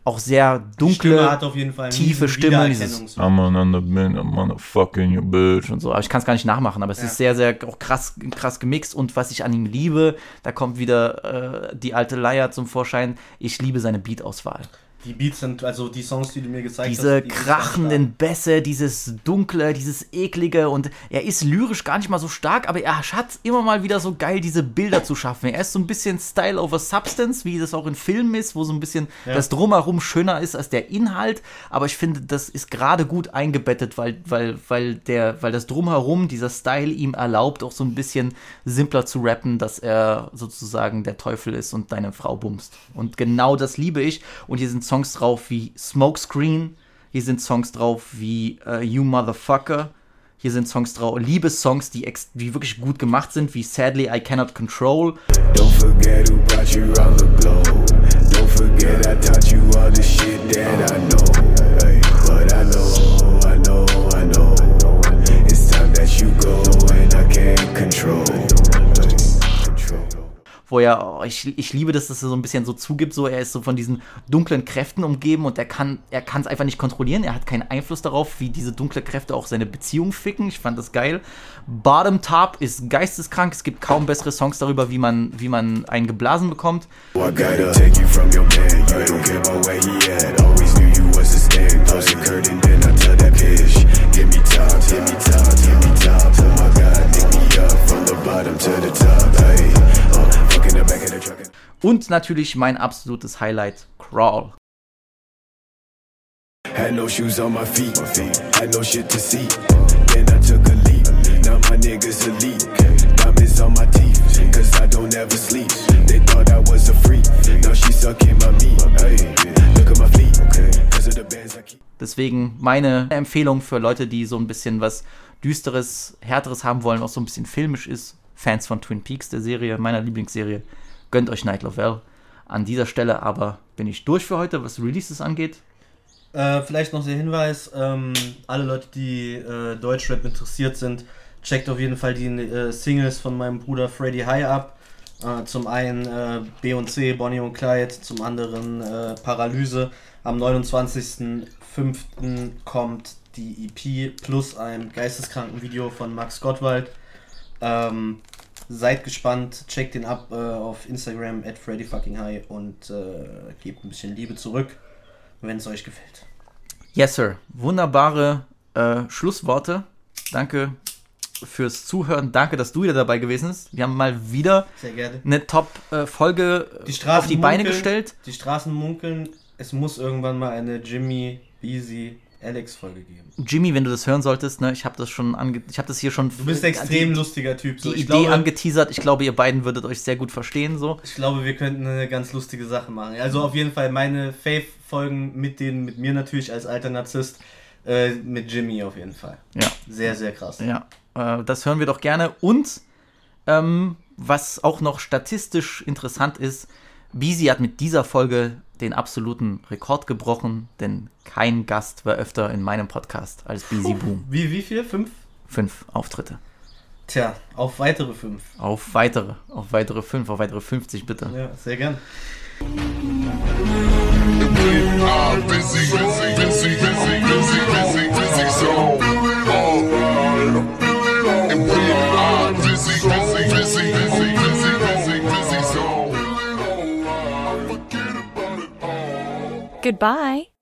Auch sehr dunkle, Stimme hat auf jeden Fall einen tiefe Stimme, dieses I'm on another man, I'm on a fucking your bitch. und so. Aber ich kann es gar nicht nachmachen, aber es Ja. ist sehr, sehr auch krass, krass gemixt. Und was ich an ihm liebe, da kommt wieder äh, die alte Leier zum Vorschein. Ich liebe seine Beat-Auswahl. Die Beats sind, also die Songs, die du mir gezeigt Diese hast. die sind krachenden Bässe, dieses Dunkle, dieses Eklige und er ist lyrisch gar nicht mal so stark, aber er hat immer mal wieder so geil, diese Bilder zu schaffen. Er ist so ein bisschen Style over Substance, wie das auch in Filmen ist, wo so ein bisschen Ja. das Drumherum schöner ist als der Inhalt. Aber ich finde, das ist gerade gut eingebettet, weil, weil, weil, der, weil das Drumherum, dieser Style ihm erlaubt, auch so ein bisschen simpler zu rappen, dass er sozusagen der Teufel ist und deine Frau bumst. Und genau das liebe ich. Und hier sind Songs drauf wie Smokescreen, hier sind Songs drauf wie äh, You Motherfucker. Hier sind Songs drauf, Liebessongs, die, die wirklich gut gemacht sind, wie Sadly I Cannot Control. Don't forget who brought you around the globe. Don't forget I taught you all the shit that I know. But I know, I know, I know. It's time that you go and I can't control. Wo er, oh, ich, ich liebe das, dass er so ein bisschen so zugibt, so er ist so von diesen dunklen Kräften umgeben und er kann er es einfach nicht kontrollieren, er hat keinen Einfluss darauf, wie diese dunkle Kräfte auch seine Beziehung ficken. Ich fand das geil. Bottom Top ist geisteskrank, es gibt kaum bessere Songs darüber, wie man wie man einen geblasen bekommt. Oh bottom to the top. Hey, Und natürlich mein absolutes Highlight Crawl. Had no shoes on my feet, had no shit to see. Then I took a leap. Now my niggas elite. Diamonds on my teeth, cause I don't ever sleep. They thought I was a freak. Now she sucking my meat. Hey, look at my feet, cause of the bands I keep. Deswegen meine Empfehlung für Leute, die so ein bisschen was düsteres, härteres haben wollen, auch so ein bisschen filmisch ist. Fans von Twin Peaks, der Serie, meiner Lieblingsserie, gönnt euch Night Lovell. An dieser Stelle aber bin ich durch für heute, was Releases angeht. Äh, vielleicht noch der Hinweis, ähm, alle Leute, die äh, Deutschrap interessiert sind, checkt auf jeden Fall die äh, Singles von meinem Bruder Freddy High ab. Äh, zum einen äh, B und C, Bonnie und Clyde, zum anderen äh, Paralyse. Am 29.05. kommt die EP plus ein geisteskranken Video von Max Gottwald. Ähm, seid gespannt, checkt den ab äh, auf Instagram at freddyfuckinghigh und äh, gebt ein bisschen Liebe zurück, wenn es euch gefällt. Yes, Sir. Wunderbare äh, Schlussworte. Danke fürs Zuhören. Danke, dass du wieder dabei gewesen bist. Wir haben mal wieder eine Top-Folge Straßen auf die Beine munkeln, gestellt. Die Straßen munkeln. Es muss irgendwann mal eine Jimmy, Easy, Alex Folge geben. Jimmy, wenn du das hören solltest, ne, ich habe das schon ange ich habe das hier schon Du bist ein extrem lustiger Typ. die So, ich, Idee glaube, angeteasert. Ich glaube, ihr beiden würdet euch sehr gut verstehen so. ich glaube, wir könnten eine ganz lustige Sache machen. Also auf jeden Fall meine Fave-Folgen mit denen, mit mir natürlich als alter Narzisst, äh, mit Jimmy auf jeden Fall. Ja. Sehr, sehr krass. Ja, äh, das hören wir doch gerne. Und ähm, was auch noch statistisch interessant ist, Beezy hat mit dieser Folge den absoluten Rekord gebrochen, denn kein Gast war öfter in meinem Podcast als Beezy Boom. Wie, wie viel? Fünf? Fünf Auftritte. Tja, auf weitere fünf. Auf weitere, auf weitere fünf, auf weitere 50 bitte. Ja, sehr gern. Goodbye.